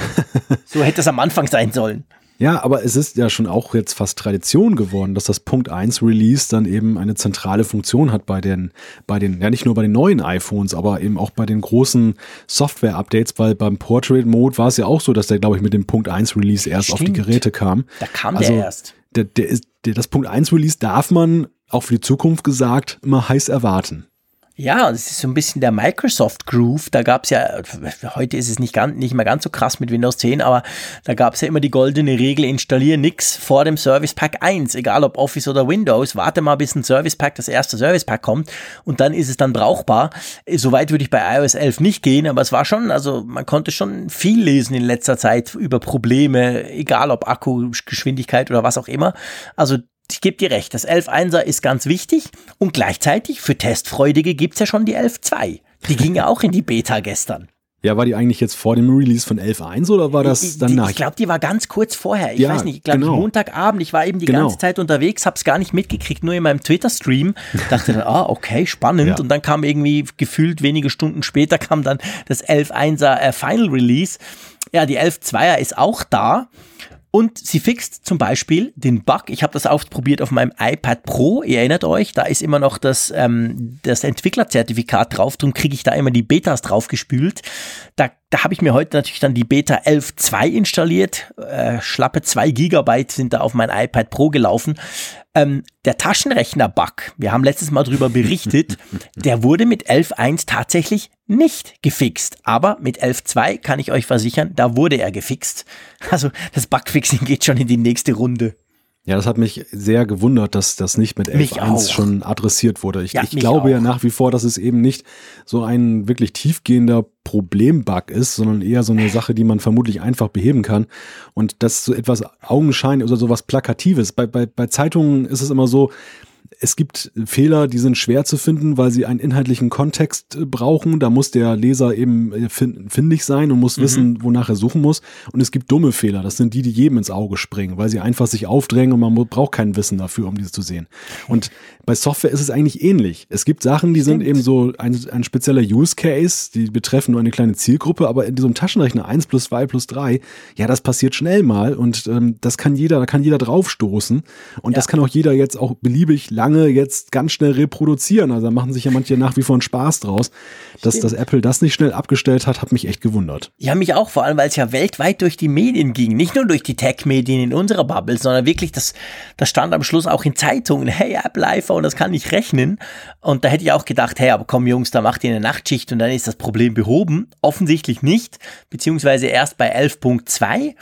so hätte es am Anfang sein sollen. Ja, aber es ist ja schon auch jetzt fast Tradition geworden, dass das Punkt 1 Release dann eben eine zentrale Funktion hat bei den, bei den, ja nicht nur bei den neuen iPhones, aber eben auch bei den großen Software-Updates, weil beim Portrait Mode war es ja auch so, dass der, glaube ich, mit dem Punkt 1 Release erst Stimmt. auf die Geräte kam. Da kam also, der erst. Der, der ist, der, das Punkt 1 Release darf man auch für die Zukunft gesagt immer heiß erwarten. Ja, das ist so ein bisschen der Microsoft Groove. Da gab es ja, heute ist es nicht, ganz, nicht mehr ganz so krass mit Windows 10, aber da gab es ja immer die goldene Regel, installiere nix vor dem Service Pack 1, egal ob Office oder Windows. Warte mal, bis ein Service Pack, das erste Service Pack kommt und dann ist es dann brauchbar. Soweit würde ich bei iOS 11 nicht gehen, aber es war schon, also man konnte schon viel lesen in letzter Zeit über Probleme, egal ob Akku, Geschwindigkeit oder was auch immer. Also ich gebe dir recht, das 11.1er ist ganz wichtig und gleichzeitig für Testfreudige gibt's ja schon die 11.2. Die ging ja auch in die Beta gestern. Ja, war die eigentlich jetzt vor dem Release von 11.1 oder war das danach? Ich glaube, die war ganz kurz vorher. Ich ja, weiß nicht, ich glaube genau. Montagabend, ich war eben die genau. ganze Zeit unterwegs, hab's gar nicht mitgekriegt, nur in meinem Twitter-Stream. Dachte dann, ah, okay, spannend. Ja. Und dann kam irgendwie gefühlt wenige Stunden später kam dann das 11.1er äh, Final Release. Ja, die 11.2er ist auch da. Und sie fixt zum Beispiel den Bug. Ich habe das ausprobiert auf meinem iPad Pro. Ihr erinnert euch, da ist immer noch das, ähm, das Entwicklerzertifikat drauf. Darum kriege ich da immer die Betas draufgespült. Da, da habe ich mir heute natürlich dann die Beta 11.2 installiert. Äh, schlappe 2 Gigabyte sind da auf mein iPad Pro gelaufen. Ähm, der Taschenrechner-Bug, wir haben letztes Mal darüber berichtet, der wurde mit 11.1 tatsächlich nicht gefixt. Aber mit 11.2 kann ich euch versichern, da wurde er gefixt. Also das Bugfixing geht schon in die nächste Runde. Ja, das hat mich sehr gewundert, dass das nicht mit 11.1 schon adressiert wurde. Ich, ja, ich glaube auch. ja nach wie vor, dass es eben nicht so ein wirklich tiefgehender Problembug ist, sondern eher so eine Sache, die man vermutlich einfach beheben kann. Und das so etwas Augenschein oder sowas Plakatives. Bei, bei, bei Zeitungen ist es immer so, es gibt Fehler, die sind schwer zu finden, weil sie einen inhaltlichen Kontext äh, brauchen. Da muss der Leser eben äh, findig sein und muss mhm. wissen, wonach er suchen muss. Und es gibt dumme Fehler. Das sind die, die jedem ins Auge springen, weil sie einfach sich aufdrängen und man braucht kein Wissen dafür, um diese zu sehen. Und bei Software ist es eigentlich ähnlich. Es gibt Sachen, die Stimmt. sind eben so ein, ein spezieller Use Case, die betreffen nur eine kleine Zielgruppe, aber in diesem Taschenrechner 1 plus 2 plus 3, ja, das passiert schnell mal und ähm, das kann jeder, da kann jeder draufstoßen und ja. das kann auch jeder jetzt auch beliebig lange jetzt ganz schnell reproduzieren. Also da machen sich ja manche nach wie vor einen Spaß draus. Dass, dass Apple das nicht schnell abgestellt hat, hat mich echt gewundert. Ja, mich auch, vor allem, weil es ja weltweit durch die Medien ging. Nicht nur durch die Tech-Medien in unserer Bubble, sondern wirklich, das, das stand am Schluss auch in Zeitungen. Hey, Apple iPhone, das kann nicht rechnen. Und da hätte ich auch gedacht, hey, aber komm Jungs, da macht ihr eine Nachtschicht und dann ist das Problem behoben. Offensichtlich nicht, beziehungsweise erst bei 11.2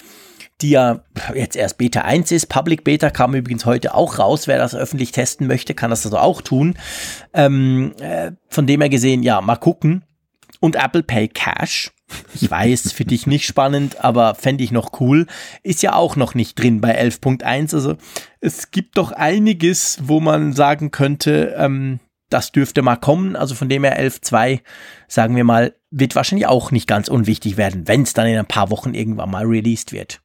die ja jetzt erst Beta 1 ist. Public Beta kam übrigens heute auch raus. Wer das öffentlich testen möchte, kann das also auch tun. Ähm, äh, von dem her gesehen, ja, mal gucken. Und Apple Pay Cash. Ich weiß, für dich nicht spannend, aber fände ich noch cool. Ist ja auch noch nicht drin bei 11.1. Also es gibt doch einiges, wo man sagen könnte, ähm, das dürfte mal kommen. Also von dem her 11.2, sagen wir mal, wird wahrscheinlich auch nicht ganz unwichtig werden, wenn es dann in ein paar Wochen irgendwann mal released wird.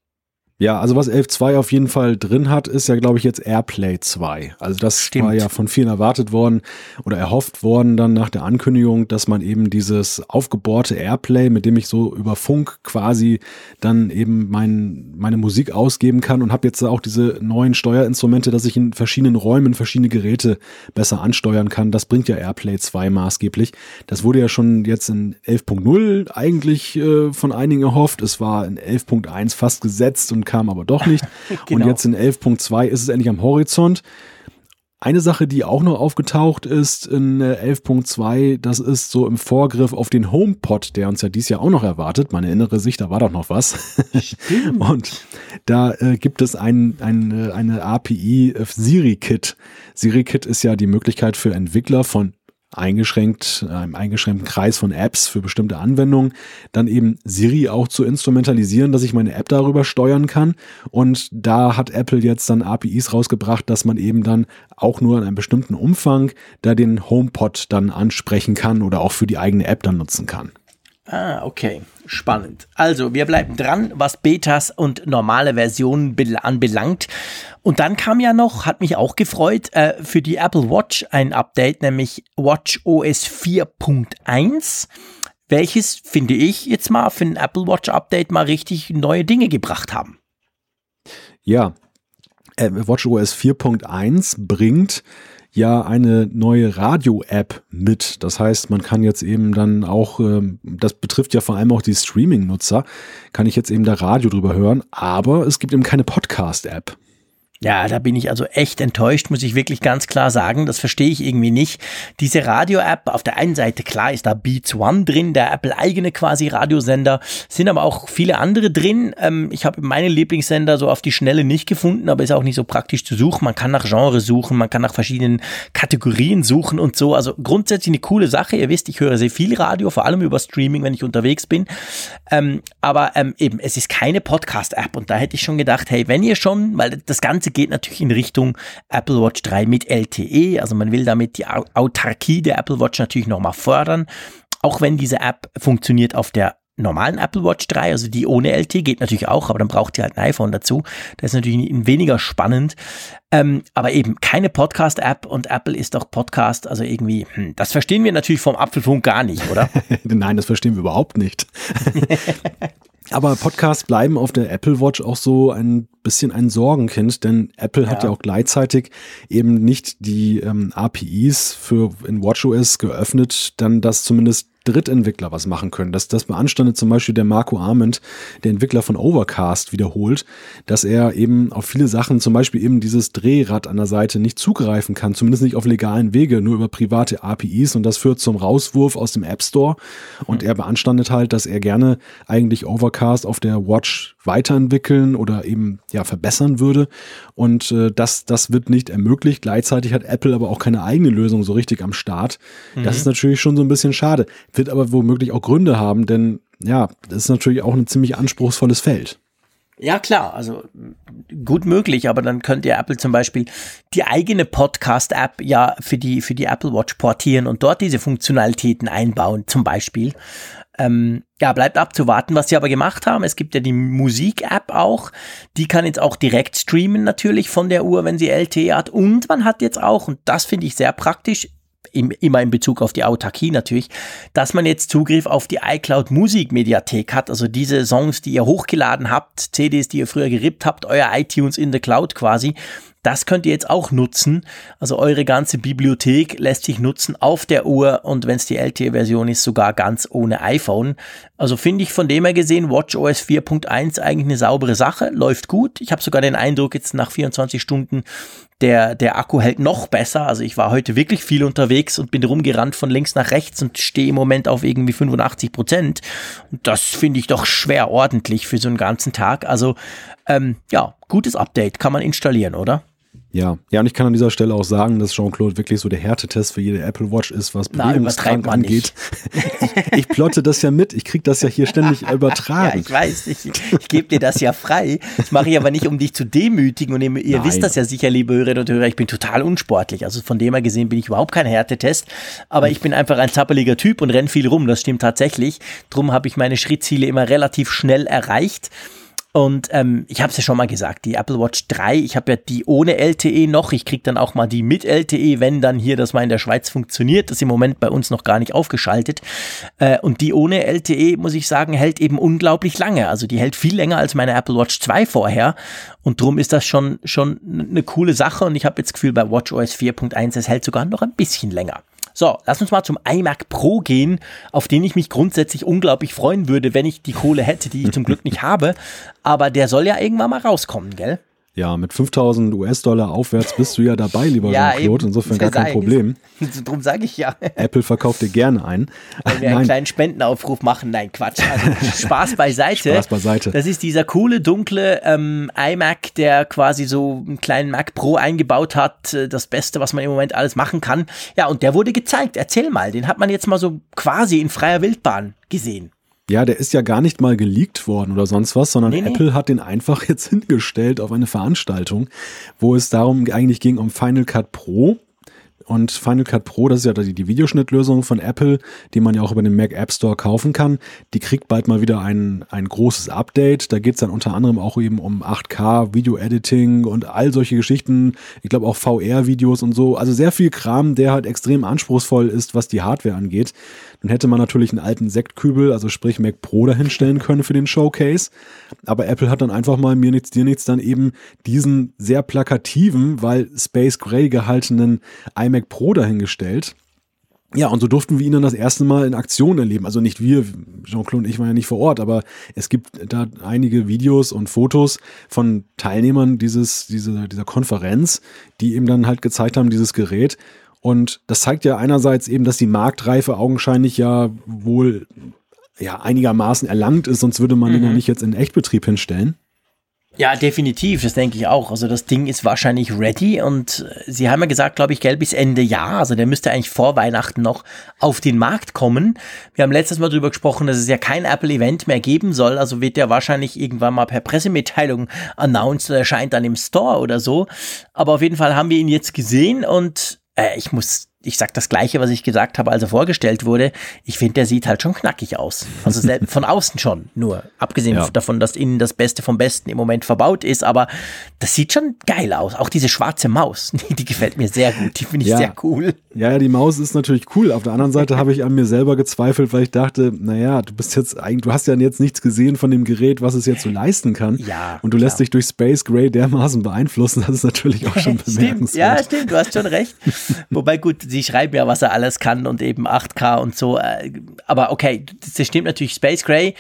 Ja, also was 11.2 auf jeden Fall drin hat, ist ja, glaube ich, jetzt Airplay 2. Also das Stimmt. war ja von vielen erwartet worden oder erhofft worden dann nach der Ankündigung, dass man eben dieses aufgebohrte Airplay, mit dem ich so über Funk quasi dann eben mein, meine Musik ausgeben kann und habe jetzt auch diese neuen Steuerinstrumente, dass ich in verschiedenen Räumen verschiedene Geräte besser ansteuern kann. Das bringt ja Airplay 2 maßgeblich. Das wurde ja schon jetzt in 11.0 eigentlich äh, von einigen erhofft. Es war in 11.1 fast gesetzt und kam aber doch nicht. genau. Und jetzt in 11.2 ist es endlich am Horizont. Eine Sache, die auch noch aufgetaucht ist in 11.2, äh, das ist so im Vorgriff auf den HomePod, der uns ja dieses Jahr auch noch erwartet. Meine innere Sicht, da war doch noch was. Stimmt. Und da äh, gibt es ein, ein, äh, eine API Siri-Kit. Siri-Kit ist ja die Möglichkeit für Entwickler von eingeschränkt, einem eingeschränkten Kreis von Apps für bestimmte Anwendungen, dann eben Siri auch zu instrumentalisieren, dass ich meine App darüber steuern kann. Und da hat Apple jetzt dann APIs rausgebracht, dass man eben dann auch nur in einem bestimmten Umfang da den HomePod dann ansprechen kann oder auch für die eigene App dann nutzen kann. Ah, okay. Spannend. Also, wir bleiben dran, was Betas und normale Versionen anbelangt. Und dann kam ja noch, hat mich auch gefreut, äh, für die Apple Watch ein Update, nämlich Watch OS 4.1, welches, finde ich, jetzt mal für ein Apple Watch Update mal richtig neue Dinge gebracht haben. Ja, äh, WatchOS 4.1 bringt ja eine neue Radio-App mit. Das heißt, man kann jetzt eben dann auch, ähm, das betrifft ja vor allem auch die Streaming-Nutzer, kann ich jetzt eben da Radio drüber hören, aber es gibt eben keine Podcast-App. Ja, da bin ich also echt enttäuscht, muss ich wirklich ganz klar sagen. Das verstehe ich irgendwie nicht. Diese Radio-App, auf der einen Seite, klar, ist da Beats One drin, der Apple-eigene quasi Radiosender, sind aber auch viele andere drin. Ähm, ich habe meine Lieblingssender so auf die Schnelle nicht gefunden, aber ist auch nicht so praktisch zu suchen. Man kann nach Genre suchen, man kann nach verschiedenen Kategorien suchen und so. Also grundsätzlich eine coole Sache. Ihr wisst, ich höre sehr viel Radio, vor allem über Streaming, wenn ich unterwegs bin. Ähm, aber ähm, eben, es ist keine Podcast-App und da hätte ich schon gedacht, hey, wenn ihr schon, weil das Ganze geht natürlich in Richtung Apple Watch 3 mit LTE. Also man will damit die Autarkie der Apple Watch natürlich nochmal fördern. Auch wenn diese App funktioniert auf der normalen Apple Watch 3, also die ohne LTE geht natürlich auch, aber dann braucht ihr halt ein iPhone dazu. Das ist natürlich weniger spannend. Ähm, aber eben keine Podcast-App und Apple ist doch Podcast, also irgendwie, hm, das verstehen wir natürlich vom Apfelfunk gar nicht, oder? Nein, das verstehen wir überhaupt nicht. Aber Podcasts bleiben auf der Apple Watch auch so ein bisschen ein Sorgenkind, denn Apple ja. hat ja auch gleichzeitig eben nicht die ähm, APIs für in WatchOS geöffnet, dann das zumindest Drittentwickler was machen können. Dass das beanstandet zum Beispiel der Marco Arment, der Entwickler von Overcast, wiederholt, dass er eben auf viele Sachen, zum Beispiel eben dieses Drehrad an der Seite, nicht zugreifen kann, zumindest nicht auf legalen Wege, nur über private APIs und das führt zum Rauswurf aus dem App Store. Und mhm. er beanstandet halt, dass er gerne eigentlich Overcast auf der Watch weiterentwickeln oder eben ja verbessern würde. Und äh, das, das wird nicht ermöglicht. Gleichzeitig hat Apple aber auch keine eigene Lösung so richtig am Start. Mhm. Das ist natürlich schon so ein bisschen schade. Wird aber womöglich auch Gründe haben, denn ja, das ist natürlich auch ein ziemlich anspruchsvolles Feld. Ja, klar, also gut möglich, aber dann könnt ihr Apple zum Beispiel die eigene Podcast-App ja für die, für die Apple Watch portieren und dort diese Funktionalitäten einbauen, zum Beispiel. Ähm, ja, bleibt abzuwarten, was sie aber gemacht haben. Es gibt ja die Musik-App auch. Die kann jetzt auch direkt streamen natürlich von der Uhr, wenn sie LTE hat. Und man hat jetzt auch, und das finde ich sehr praktisch, im, immer in Bezug auf die Autarkie natürlich, dass man jetzt Zugriff auf die iCloud Musikmediathek hat, also diese Songs, die ihr hochgeladen habt, CDs, die ihr früher gerippt habt, euer iTunes in der Cloud quasi, das könnt ihr jetzt auch nutzen. Also eure ganze Bibliothek lässt sich nutzen auf der Uhr und wenn es die LTE-Version ist, sogar ganz ohne iPhone. Also finde ich von dem her gesehen WatchOS 4.1 eigentlich eine saubere Sache, läuft gut. Ich habe sogar den Eindruck jetzt nach 24 Stunden, der, der Akku hält noch besser. Also ich war heute wirklich viel unterwegs und bin rumgerannt von links nach rechts und stehe im Moment auf irgendwie 85 Prozent. Und das finde ich doch schwer ordentlich für so einen ganzen Tag. Also ähm, ja, gutes Update kann man installieren, oder? Ja, ja, und ich kann an dieser Stelle auch sagen, dass Jean-Claude wirklich so der Härtetest für jede Apple Watch ist, was Bewegungsdrang angeht. ich, ich plotte das ja mit, ich kriege das ja hier ständig übertragen. ja, ich weiß, ich, ich gebe dir das ja frei. Das mache ich aber nicht, um dich zu demütigen. Und ihr, ihr wisst das ja sicher, liebe Hörerinnen und Hörer, ich bin total unsportlich. Also von dem her gesehen bin ich überhaupt kein Härtetest. Aber ich bin einfach ein zappeliger Typ und renn viel rum. Das stimmt tatsächlich. Drum habe ich meine Schrittziele immer relativ schnell erreicht. Und ähm, ich habe es ja schon mal gesagt, die Apple Watch 3, ich habe ja die ohne LTE noch, ich krieg dann auch mal die mit LTE, wenn dann hier das mal in der Schweiz funktioniert. Das ist im Moment bei uns noch gar nicht aufgeschaltet. Äh, und die ohne LTE, muss ich sagen, hält eben unglaublich lange. Also die hält viel länger als meine Apple Watch 2 vorher. Und drum ist das schon, schon eine coole Sache. Und ich habe jetzt Gefühl, bei WatchOS 4.1, es hält sogar noch ein bisschen länger. So, lass uns mal zum iMac Pro gehen, auf den ich mich grundsätzlich unglaublich freuen würde, wenn ich die Kohle hätte, die ich zum Glück nicht habe. Aber der soll ja irgendwann mal rauskommen, gell? Ja, mit 5000 US-Dollar aufwärts bist du ja dabei, lieber ja, Jean-Claude. Insofern gar kein Problem. Darum sage ich ja. Apple verkauft dir gerne ein. Wenn wir einen kleinen Spendenaufruf machen. Nein, Quatsch. Also Spaß beiseite. Spaß beiseite. Das ist dieser coole, dunkle ähm, iMac, der quasi so einen kleinen Mac Pro eingebaut hat. Äh, das Beste, was man im Moment alles machen kann. Ja, und der wurde gezeigt. Erzähl mal. Den hat man jetzt mal so quasi in freier Wildbahn gesehen. Ja, der ist ja gar nicht mal geleakt worden oder sonst was, sondern nee, Apple nee. hat den einfach jetzt hingestellt auf eine Veranstaltung, wo es darum eigentlich ging um Final Cut Pro. Und Final Cut Pro, das ist ja die, die Videoschnittlösung von Apple, die man ja auch über den Mac App Store kaufen kann. Die kriegt bald mal wieder ein, ein großes Update. Da geht es dann unter anderem auch eben um 8K, Video-Editing und all solche Geschichten. Ich glaube auch VR-Videos und so. Also sehr viel Kram, der halt extrem anspruchsvoll ist, was die Hardware angeht. Dann hätte man natürlich einen alten Sektkübel, also sprich Mac Pro dahinstellen können für den Showcase. Aber Apple hat dann einfach mal mir nichts, dir nichts dann eben diesen sehr plakativen, weil Space Gray gehaltenen iMac Pro dahingestellt. Ja, und so durften wir ihn dann das erste Mal in Aktion erleben. Also nicht wir, Jean-Claude und ich waren ja nicht vor Ort, aber es gibt da einige Videos und Fotos von Teilnehmern dieses, dieser, dieser Konferenz, die eben dann halt gezeigt haben, dieses Gerät. Und das zeigt ja einerseits eben, dass die Marktreife augenscheinlich ja wohl ja einigermaßen erlangt ist, sonst würde man mhm. den ja nicht jetzt in Echtbetrieb hinstellen. Ja, definitiv, das denke ich auch. Also das Ding ist wahrscheinlich ready und Sie haben ja gesagt, glaube ich, gell, bis Ende Jahr. Also der müsste eigentlich vor Weihnachten noch auf den Markt kommen. Wir haben letztes Mal darüber gesprochen, dass es ja kein Apple-Event mehr geben soll. Also wird der wahrscheinlich irgendwann mal per Pressemitteilung announced oder erscheint dann im Store oder so. Aber auf jeden Fall haben wir ihn jetzt gesehen und äh, ich muss ich sag das Gleiche, was ich gesagt habe, als er vorgestellt wurde. Ich finde, der sieht halt schon knackig aus. Also von außen schon, nur. Abgesehen ja. davon, dass innen das Beste vom Besten im Moment verbaut ist, aber das sieht schon geil aus. Auch diese schwarze Maus, die gefällt mir sehr gut. Die finde ich ja. sehr cool. Ja, die Maus ist natürlich cool. Auf der anderen Seite habe ich an mir selber gezweifelt, weil ich dachte, naja, du bist jetzt eigentlich, du hast ja jetzt nichts gesehen von dem Gerät, was es jetzt so leisten kann. Ja. Und du lässt dich durch Space Gray dermaßen beeinflussen. Das ist natürlich auch schon bemerkenswert. Stimmt. Ja, stimmt. Du hast schon recht. Wobei gut, sie schreiben ja, was er alles kann und eben 8K und so. Äh, aber okay, das stimmt natürlich. Space Gray,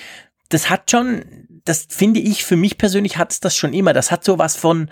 das hat schon, das finde ich, für mich persönlich hat es das schon immer. Das hat so was von,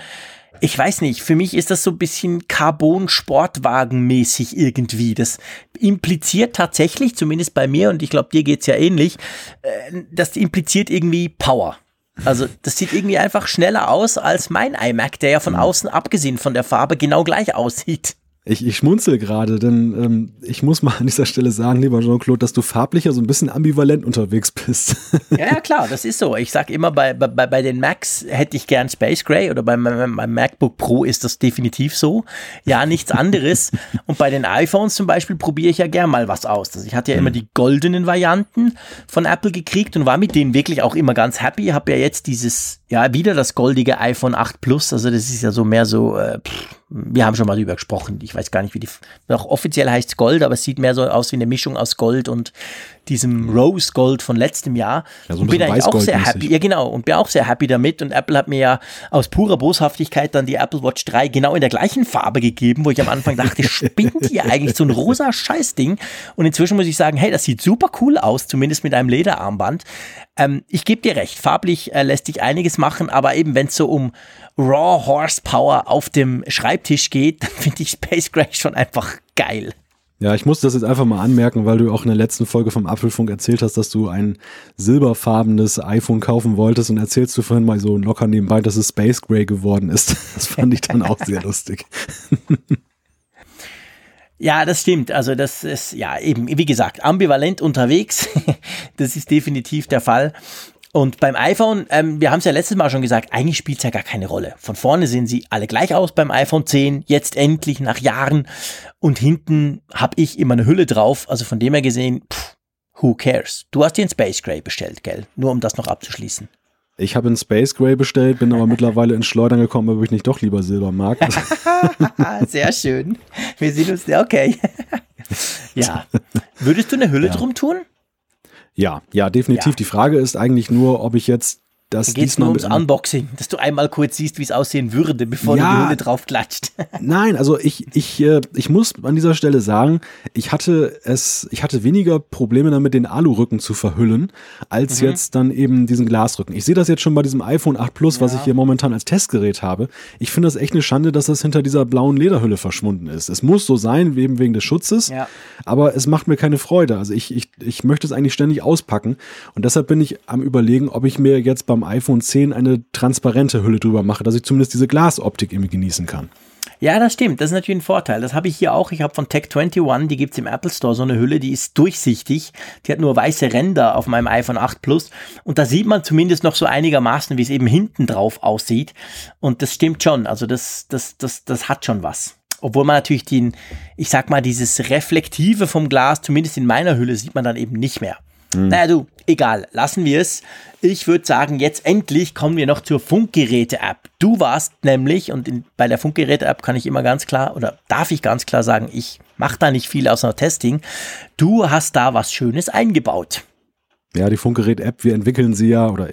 ich weiß nicht, für mich ist das so ein bisschen Carbon-Sportwagen-mäßig irgendwie. Das impliziert tatsächlich, zumindest bei mir, und ich glaube, dir geht es ja ähnlich, äh, das impliziert irgendwie Power. Also das sieht irgendwie einfach schneller aus als mein iMac, der ja von mhm. außen abgesehen von der Farbe genau gleich aussieht. Ich, ich schmunzel gerade, denn ähm, ich muss mal an dieser Stelle sagen, lieber Jean-Claude, dass du farblicher so ein bisschen ambivalent unterwegs bist. ja, ja, klar, das ist so. Ich sag immer, bei, bei, bei den Macs hätte ich gern Space Gray oder bei meinem, MacBook Pro ist das definitiv so. Ja, nichts anderes. Und bei den iPhones zum Beispiel probiere ich ja gern mal was aus. Also ich hatte ja immer mhm. die goldenen Varianten von Apple gekriegt und war mit denen wirklich auch immer ganz happy. Habe ja jetzt dieses, ja, wieder das goldige iPhone 8 Plus. Also das ist ja so mehr so, äh, pff, wir haben schon mal drüber gesprochen. Ich weiß gar nicht, wie die, noch offiziell heißt Gold, aber es sieht mehr so aus wie eine Mischung aus Gold und diesem Rose Gold von letztem Jahr. Ja, so und bin eigentlich auch sehr happy. Ja, genau. Und bin auch sehr happy damit. Und Apple hat mir ja aus purer Boshaftigkeit dann die Apple Watch 3 genau in der gleichen Farbe gegeben, wo ich am Anfang dachte, spinnt ihr eigentlich so ein rosa Scheißding? Und inzwischen muss ich sagen, hey, das sieht super cool aus, zumindest mit einem Lederarmband. Ähm, ich gebe dir recht, farblich äh, lässt sich einiges machen, aber eben wenn es so um Raw Horsepower auf dem Schreibtisch geht, dann finde ich Space Gray schon einfach geil. Ja, ich muss das jetzt einfach mal anmerken, weil du auch in der letzten Folge vom Apfelfunk erzählt hast, dass du ein silberfarbenes iPhone kaufen wolltest und erzählst du vorhin mal so locker nebenbei, dass es Space Gray geworden ist. Das fand ich dann auch sehr lustig. Ja, das stimmt. Also das ist ja eben, wie gesagt, ambivalent unterwegs. das ist definitiv der Fall. Und beim iPhone, ähm, wir haben es ja letztes Mal schon gesagt, eigentlich spielt es ja gar keine Rolle. Von vorne sehen sie alle gleich aus beim iPhone 10, jetzt endlich nach Jahren. Und hinten habe ich immer eine Hülle drauf. Also von dem her gesehen, pff, who cares? Du hast dir einen Space Gray bestellt, gell? Nur um das noch abzuschließen. Ich habe einen Space Gray bestellt, bin aber mittlerweile ins Schleudern gekommen, ob ich nicht doch lieber Silber mag. Sehr schön. Wir sehen uns, okay. ja. Würdest du eine Hülle ja. drum tun? Ja, ja, definitiv. Ja. Die Frage ist eigentlich nur, ob ich jetzt das da geht nur ums Unboxing, dass du einmal kurz siehst, wie es aussehen würde, bevor ja, du die Hülle drauf klatscht. nein, also ich, ich, äh, ich muss an dieser Stelle sagen, ich hatte es, ich hatte weniger Probleme damit, den Alurücken zu verhüllen, als mhm. jetzt dann eben diesen Glasrücken. Ich sehe das jetzt schon bei diesem iPhone 8 Plus, ja. was ich hier momentan als Testgerät habe. Ich finde das echt eine Schande, dass das hinter dieser blauen Lederhülle verschwunden ist. Es muss so sein, eben wegen des Schutzes, ja. aber es macht mir keine Freude. Also ich, ich, ich möchte es eigentlich ständig auspacken und deshalb bin ich am überlegen, ob ich mir jetzt beim beim iPhone 10 eine transparente Hülle drüber mache, dass ich zumindest diese Glasoptik irgendwie genießen kann. Ja, das stimmt. Das ist natürlich ein Vorteil. Das habe ich hier auch. Ich habe von Tech21, die gibt es im Apple Store, so eine Hülle, die ist durchsichtig. Die hat nur weiße Ränder auf meinem iPhone 8 Plus. Und da sieht man zumindest noch so einigermaßen, wie es eben hinten drauf aussieht. Und das stimmt schon. Also das, das, das, das hat schon was. obwohl man natürlich den, ich sag mal, dieses Reflektive vom Glas, zumindest in meiner Hülle, sieht man dann eben nicht mehr. Mhm. Naja, du, egal, lassen wir es. Ich würde sagen, jetzt endlich kommen wir noch zur Funkgeräte-App. Du warst nämlich, und in, bei der Funkgeräte-App kann ich immer ganz klar, oder darf ich ganz klar sagen, ich mache da nicht viel außer Testing. Du hast da was Schönes eingebaut. Ja, die Funkgerät-App, wir entwickeln sie ja, oder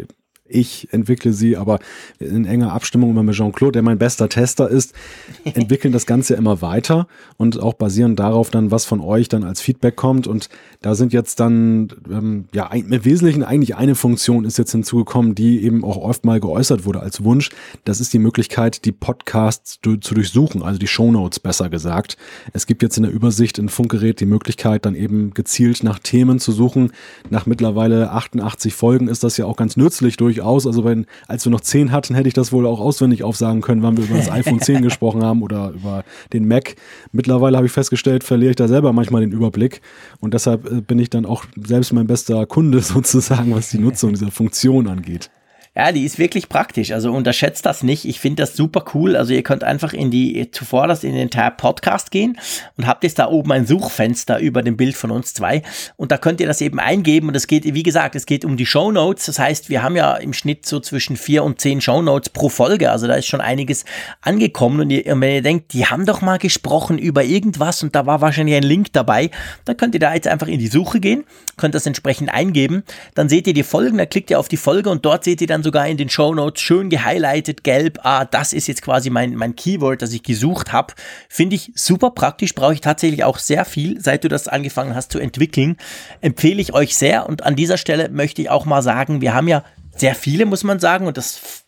ich entwickle sie, aber in enger Abstimmung immer mit Jean-Claude, der mein bester Tester ist, entwickeln das Ganze immer weiter und auch basierend darauf dann, was von euch dann als Feedback kommt. Und da sind jetzt dann, ähm, ja, im Wesentlichen eigentlich eine Funktion ist jetzt hinzugekommen, die eben auch oft mal geäußert wurde als Wunsch. Das ist die Möglichkeit, die Podcasts zu, zu durchsuchen, also die Shownotes besser gesagt. Es gibt jetzt in der Übersicht in Funkgerät die Möglichkeit, dann eben gezielt nach Themen zu suchen. Nach mittlerweile 88 Folgen ist das ja auch ganz nützlich durch durchaus. Also wenn, als wir noch 10 hatten, hätte ich das wohl auch auswendig aufsagen können, wann wir über das iPhone 10 gesprochen haben oder über den Mac. Mittlerweile habe ich festgestellt, verliere ich da selber manchmal den Überblick. Und deshalb äh, bin ich dann auch selbst mein bester Kunde sozusagen, was die Nutzung dieser Funktion angeht. Ja, die ist wirklich praktisch. Also unterschätzt das nicht. Ich finde das super cool. Also ihr könnt einfach in die, zuvor das in den Tab Podcast gehen und habt jetzt da oben ein Suchfenster über dem Bild von uns zwei. Und da könnt ihr das eben eingeben. Und es geht, wie gesagt, es geht um die Show Notes. Das heißt, wir haben ja im Schnitt so zwischen vier und zehn Show Notes pro Folge. Also da ist schon einiges angekommen. Und, ihr, wenn ihr denkt, die haben doch mal gesprochen über irgendwas und da war wahrscheinlich ein Link dabei, dann könnt ihr da jetzt einfach in die Suche gehen, könnt das entsprechend eingeben. Dann seht ihr die Folgen, da klickt ihr auf die Folge und dort seht ihr dann sogar in den Show Notes schön gehighlightet, gelb. Ah, das ist jetzt quasi mein, mein Keyword, das ich gesucht habe. Finde ich super praktisch, brauche ich tatsächlich auch sehr viel, seit du das angefangen hast zu entwickeln. Empfehle ich euch sehr. Und an dieser Stelle möchte ich auch mal sagen, wir haben ja sehr viele, muss man sagen, und das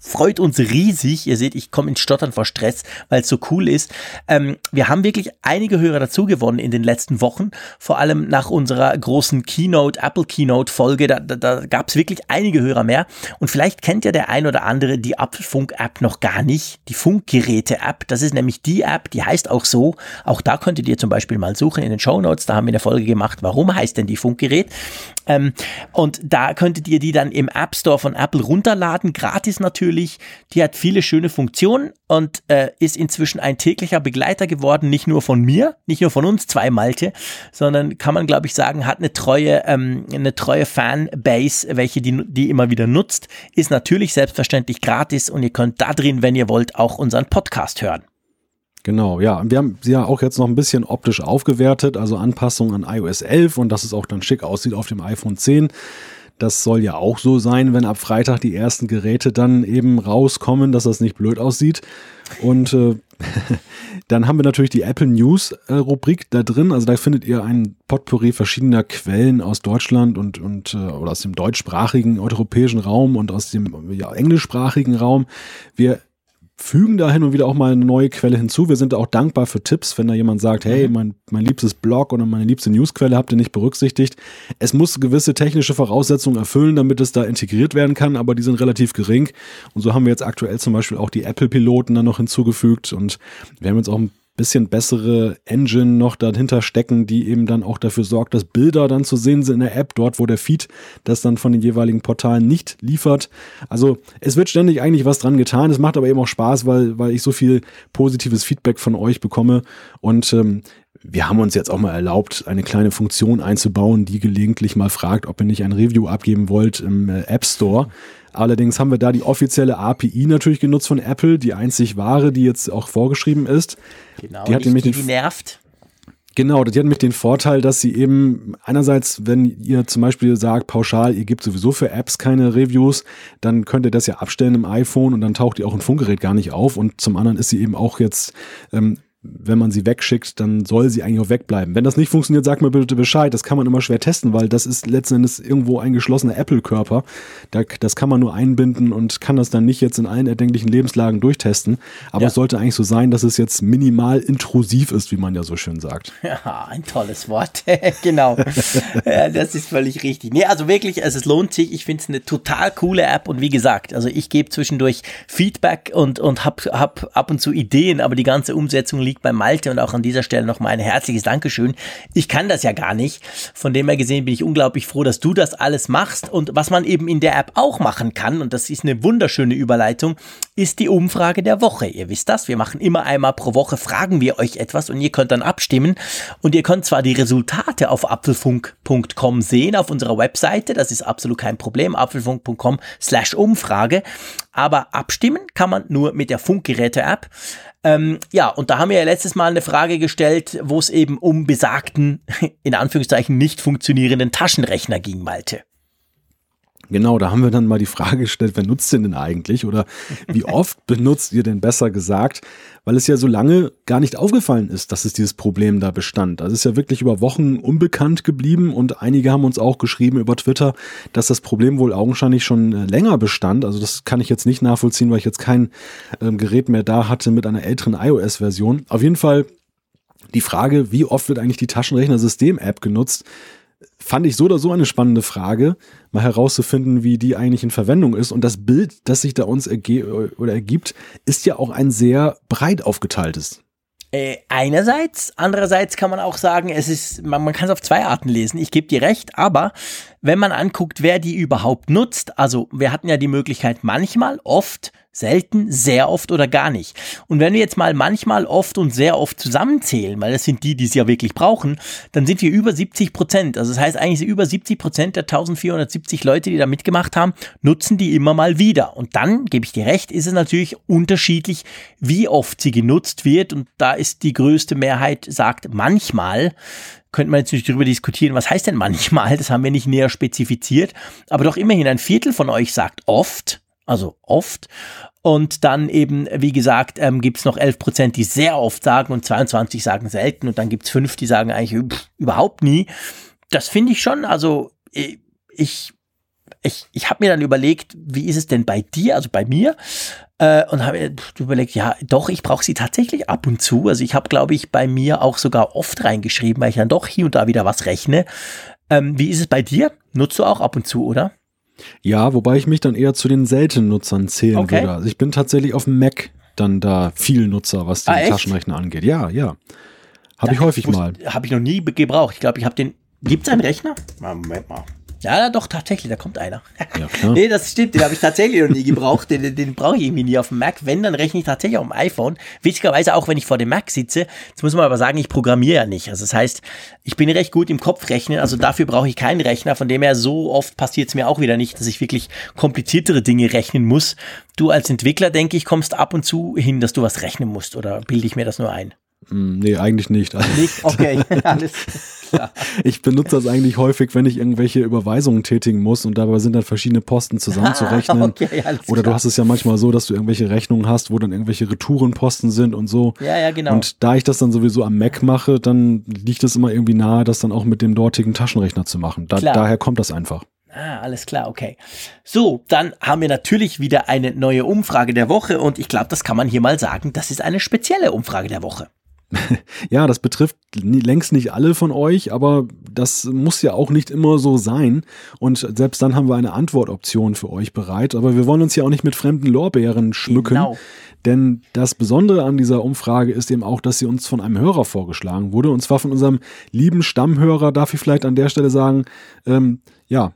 freut uns riesig. Ihr seht, ich komme ins Stottern vor Stress, weil es so cool ist. Ähm, wir haben wirklich einige Hörer dazu gewonnen in den letzten Wochen, vor allem nach unserer großen Keynote, Apple Keynote Folge. Da, da, da gab es wirklich einige Hörer mehr. Und vielleicht kennt ja der ein oder andere die Apfelfunk-App noch gar nicht, die Funkgeräte-App. Das ist nämlich die App, die heißt auch so. Auch da könntet ihr zum Beispiel mal suchen in den Show Notes. Da haben wir eine Folge gemacht, warum heißt denn die Funkgerät? Ähm, und da könntet ihr die dann im App Store von Apple runterladen, gratis natürlich. Die hat viele schöne Funktionen und äh, ist inzwischen ein täglicher Begleiter geworden, nicht nur von mir, nicht nur von uns zwei Malte, sondern kann man glaube ich sagen, hat eine treue, ähm, eine treue Fanbase, welche die, die immer wieder nutzt. Ist natürlich selbstverständlich gratis und ihr könnt da drin, wenn ihr wollt, auch unseren Podcast hören. Genau, ja. Und wir haben sie ja auch jetzt noch ein bisschen optisch aufgewertet, also Anpassung an iOS 11 und dass es auch dann schick aussieht auf dem iPhone 10. Das soll ja auch so sein, wenn ab Freitag die ersten Geräte dann eben rauskommen, dass das nicht blöd aussieht. Und äh, dann haben wir natürlich die Apple News äh, Rubrik da drin. Also da findet ihr ein Potpourri verschiedener Quellen aus Deutschland und, und äh, oder aus dem deutschsprachigen europäischen Raum und aus dem ja, englischsprachigen Raum. Wir fügen da hin und wieder auch mal eine neue Quelle hinzu. Wir sind auch dankbar für Tipps, wenn da jemand sagt, hey, mhm. mein, mein liebstes Blog oder meine liebste Newsquelle habt ihr nicht berücksichtigt. Es muss gewisse technische Voraussetzungen erfüllen, damit es da integriert werden kann, aber die sind relativ gering. Und so haben wir jetzt aktuell zum Beispiel auch die Apple-Piloten dann noch hinzugefügt und wir haben jetzt auch ein bisschen bessere Engine noch dahinter stecken, die eben dann auch dafür sorgt, dass Bilder dann zu sehen sind in der App, dort wo der Feed das dann von den jeweiligen Portalen nicht liefert. Also es wird ständig eigentlich was dran getan. Es macht aber eben auch Spaß, weil, weil ich so viel positives Feedback von euch bekomme und ähm, wir haben uns jetzt auch mal erlaubt, eine kleine Funktion einzubauen, die gelegentlich mal fragt, ob ihr nicht ein Review abgeben wollt im äh, App Store. Allerdings haben wir da die offizielle API natürlich genutzt von Apple, die einzig wahre, die jetzt auch vorgeschrieben ist. Genau, die hat nämlich die, die nervt. Genau, die hat nämlich den Vorteil, dass sie eben einerseits, wenn ihr zum Beispiel sagt, pauschal, ihr gebt sowieso für Apps keine Reviews, dann könnt ihr das ja abstellen im iPhone und dann taucht die auch im Funkgerät gar nicht auf. Und zum anderen ist sie eben auch jetzt ähm, wenn man sie wegschickt, dann soll sie eigentlich auch wegbleiben. Wenn das nicht funktioniert, sag mir bitte Bescheid. Das kann man immer schwer testen, weil das ist letzten Endes irgendwo ein geschlossener Apple-Körper. das kann man nur einbinden und kann das dann nicht jetzt in allen erdenklichen Lebenslagen durchtesten. Aber ja. es sollte eigentlich so sein, dass es jetzt minimal intrusiv ist, wie man ja so schön sagt. Ja, ein tolles Wort. genau. ja, das ist völlig richtig. Nee, also wirklich, also es lohnt sich. Ich finde es eine total coole App und wie gesagt, also ich gebe zwischendurch Feedback und, und hab, hab ab und zu Ideen, aber die ganze Umsetzung liegt liegt bei Malte und auch an dieser Stelle nochmal ein herzliches Dankeschön. Ich kann das ja gar nicht. Von dem her gesehen bin ich unglaublich froh, dass du das alles machst. Und was man eben in der App auch machen kann, und das ist eine wunderschöne Überleitung, ist die Umfrage der Woche. Ihr wisst das, wir machen immer einmal pro Woche, fragen wir euch etwas und ihr könnt dann abstimmen. Und ihr könnt zwar die Resultate auf apfelfunk.com sehen, auf unserer Webseite, das ist absolut kein Problem, apfelfunk.com slash Umfrage, aber abstimmen kann man nur mit der Funkgeräte-App. Ähm, ja, und da haben wir ja letztes Mal eine Frage gestellt, wo es eben um besagten, in Anführungszeichen nicht funktionierenden Taschenrechner ging, Malte. Genau, da haben wir dann mal die Frage gestellt, wer nutzt den denn eigentlich oder wie oft benutzt ihr denn besser gesagt, weil es ja so lange gar nicht aufgefallen ist, dass es dieses Problem da bestand. Also es ist ja wirklich über Wochen unbekannt geblieben und einige haben uns auch geschrieben über Twitter, dass das Problem wohl augenscheinlich schon äh, länger bestand. Also das kann ich jetzt nicht nachvollziehen, weil ich jetzt kein ähm, Gerät mehr da hatte mit einer älteren iOS-Version. Auf jeden Fall die Frage, wie oft wird eigentlich die Taschenrechner-System-App genutzt? Fand ich so oder so eine spannende Frage, mal herauszufinden, wie die eigentlich in Verwendung ist. Und das Bild, das sich da uns ergibt, ist ja auch ein sehr breit aufgeteiltes. Äh, einerseits, andererseits kann man auch sagen, es ist, man, man kann es auf zwei Arten lesen. Ich gebe dir recht, aber wenn man anguckt, wer die überhaupt nutzt, also wir hatten ja die Möglichkeit manchmal, oft Selten, sehr oft oder gar nicht. Und wenn wir jetzt mal manchmal, oft und sehr oft zusammenzählen, weil das sind die, die es ja wirklich brauchen, dann sind wir über 70 Prozent. Also das heißt eigentlich über 70 Prozent der 1470 Leute, die da mitgemacht haben, nutzen die immer mal wieder. Und dann, gebe ich dir recht, ist es natürlich unterschiedlich, wie oft sie genutzt wird. Und da ist die größte Mehrheit sagt manchmal, könnte man jetzt nicht darüber diskutieren, was heißt denn manchmal, das haben wir nicht näher spezifiziert, aber doch immerhin ein Viertel von euch sagt oft also oft. Und dann eben, wie gesagt, ähm, gibt es noch 11 Prozent, die sehr oft sagen und 22 sagen selten und dann gibt es fünf, die sagen eigentlich pff, überhaupt nie. Das finde ich schon, also ich, ich, ich habe mir dann überlegt, wie ist es denn bei dir, also bei mir? Äh, und habe überlegt, ja, doch, ich brauche sie tatsächlich ab und zu. Also ich habe, glaube ich, bei mir auch sogar oft reingeschrieben, weil ich dann doch hier und da wieder was rechne. Ähm, wie ist es bei dir? Nutzt du auch ab und zu, oder? Ja, wobei ich mich dann eher zu den seltenen Nutzern zählen okay. würde. Also ich bin tatsächlich auf dem Mac dann da viel Nutzer, was den ah, Taschenrechner angeht. Ja, ja. Habe ich häufig muss, mal. Habe ich noch nie gebraucht. Ich glaube, ich habe den. Gibt es einen Rechner? Moment mal. Ja, doch, tatsächlich, da kommt einer. Ja, nee, das stimmt, den habe ich tatsächlich noch nie gebraucht. Den, den, den brauche ich irgendwie nie auf dem Mac. Wenn, dann rechne ich tatsächlich auf dem iPhone. Witzigerweise auch, wenn ich vor dem Mac sitze. Jetzt muss man aber sagen, ich programmiere ja nicht. Also das heißt, ich bin recht gut im Kopf rechnen. Also dafür brauche ich keinen Rechner. Von dem her, so oft passiert es mir auch wieder nicht, dass ich wirklich kompliziertere Dinge rechnen muss. Du als Entwickler, denke ich, kommst ab und zu hin, dass du was rechnen musst. Oder bilde ich mir das nur ein? Hm, nee, eigentlich nicht. Nicht? Okay, alles klar. Ich benutze das eigentlich häufig, wenn ich irgendwelche Überweisungen tätigen muss und dabei sind dann verschiedene Posten zusammenzurechnen. okay, Oder du hast es ja manchmal so, dass du irgendwelche Rechnungen hast, wo dann irgendwelche Retourenposten sind und so. Ja, ja, genau. Und da ich das dann sowieso am Mac mache, dann liegt es immer irgendwie nahe, das dann auch mit dem dortigen Taschenrechner zu machen. Da, daher kommt das einfach. Ah, alles klar, okay. So, dann haben wir natürlich wieder eine neue Umfrage der Woche und ich glaube, das kann man hier mal sagen, das ist eine spezielle Umfrage der Woche. Ja, das betrifft längst nicht alle von euch, aber das muss ja auch nicht immer so sein. Und selbst dann haben wir eine Antwortoption für euch bereit. Aber wir wollen uns ja auch nicht mit fremden Lorbeeren schmücken. Genau. Denn das Besondere an dieser Umfrage ist eben auch, dass sie uns von einem Hörer vorgeschlagen wurde. Und zwar von unserem lieben Stammhörer, darf ich vielleicht an der Stelle sagen, ähm, ja,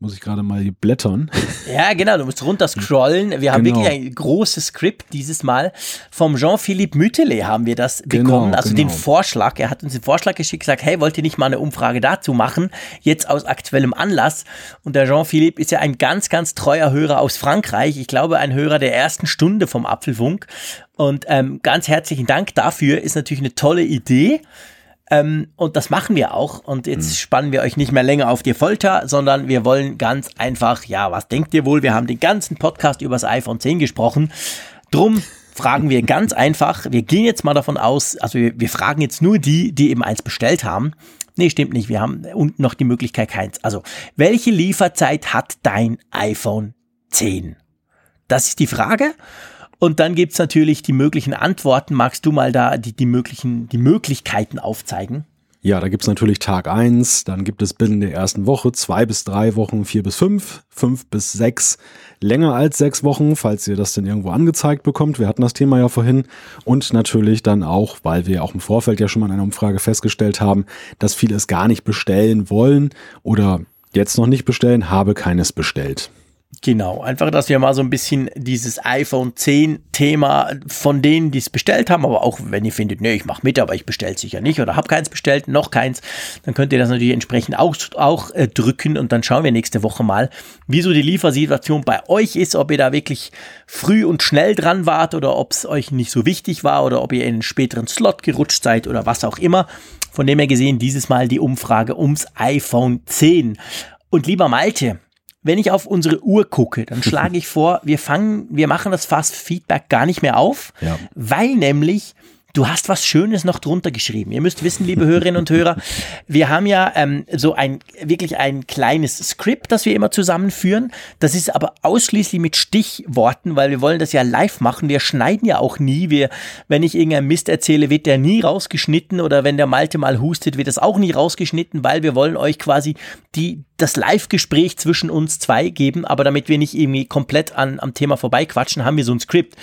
muss ich gerade mal hier blättern. Ja, genau, du musst runter scrollen. Wir haben genau. wirklich ein großes Skript dieses Mal. Vom Jean-Philippe Mütele haben wir das genau, bekommen, also genau. den Vorschlag. Er hat uns den Vorschlag geschickt, gesagt, hey, wollt ihr nicht mal eine Umfrage dazu machen? Jetzt aus aktuellem Anlass. Und der Jean-Philippe ist ja ein ganz, ganz treuer Hörer aus Frankreich. Ich glaube, ein Hörer der ersten Stunde vom Apfelfunk. Und ähm, ganz herzlichen Dank dafür. Ist natürlich eine tolle Idee. Ähm, und das machen wir auch. Und jetzt mhm. spannen wir euch nicht mehr länger auf die Folter, sondern wir wollen ganz einfach, ja, was denkt ihr wohl? Wir haben den ganzen Podcast über das iPhone 10 gesprochen. Drum fragen wir ganz einfach, wir gehen jetzt mal davon aus, also wir, wir fragen jetzt nur die, die eben eins bestellt haben. Nee, stimmt nicht. Wir haben unten noch die Möglichkeit keins. Also, welche Lieferzeit hat dein iPhone 10? Das ist die Frage. Und dann gibt's natürlich die möglichen Antworten. Magst du mal da die, die, möglichen, die Möglichkeiten aufzeigen? Ja, da gibt's natürlich Tag eins, dann gibt es binnen der ersten Woche zwei bis drei Wochen, vier bis fünf, fünf bis sechs, länger als sechs Wochen, falls ihr das denn irgendwo angezeigt bekommt. Wir hatten das Thema ja vorhin. Und natürlich dann auch, weil wir auch im Vorfeld ja schon mal in einer Umfrage festgestellt haben, dass viele es gar nicht bestellen wollen oder jetzt noch nicht bestellen, habe keines bestellt. Genau, einfach, dass wir mal so ein bisschen dieses iPhone 10 Thema von denen, die es bestellt haben, aber auch wenn ihr findet, nee, ich mache mit, aber ich bestelle es sicher nicht oder habe keins bestellt, noch keins, dann könnt ihr das natürlich entsprechend auch, auch äh, drücken und dann schauen wir nächste Woche mal, wie so die Liefersituation bei euch ist, ob ihr da wirklich früh und schnell dran wart oder ob es euch nicht so wichtig war oder ob ihr in einen späteren Slot gerutscht seid oder was auch immer. Von dem her gesehen, dieses Mal die Umfrage ums iPhone 10. Und lieber Malte, wenn ich auf unsere Uhr gucke, dann schlage ich vor, wir fangen, wir machen das Fast Feedback gar nicht mehr auf, ja. weil nämlich Du hast was Schönes noch drunter geschrieben. Ihr müsst wissen, liebe Hörerinnen und Hörer, wir haben ja ähm, so ein wirklich ein kleines Skript, das wir immer zusammenführen. Das ist aber ausschließlich mit Stichworten, weil wir wollen das ja live machen. Wir schneiden ja auch nie. Wir, wenn ich irgendeinen Mist erzähle, wird der nie rausgeschnitten oder wenn der Malte mal hustet, wird das auch nie rausgeschnitten, weil wir wollen euch quasi die das Live-Gespräch zwischen uns zwei geben, aber damit wir nicht irgendwie komplett an, am Thema vorbeiquatschen, haben wir so ein Skript.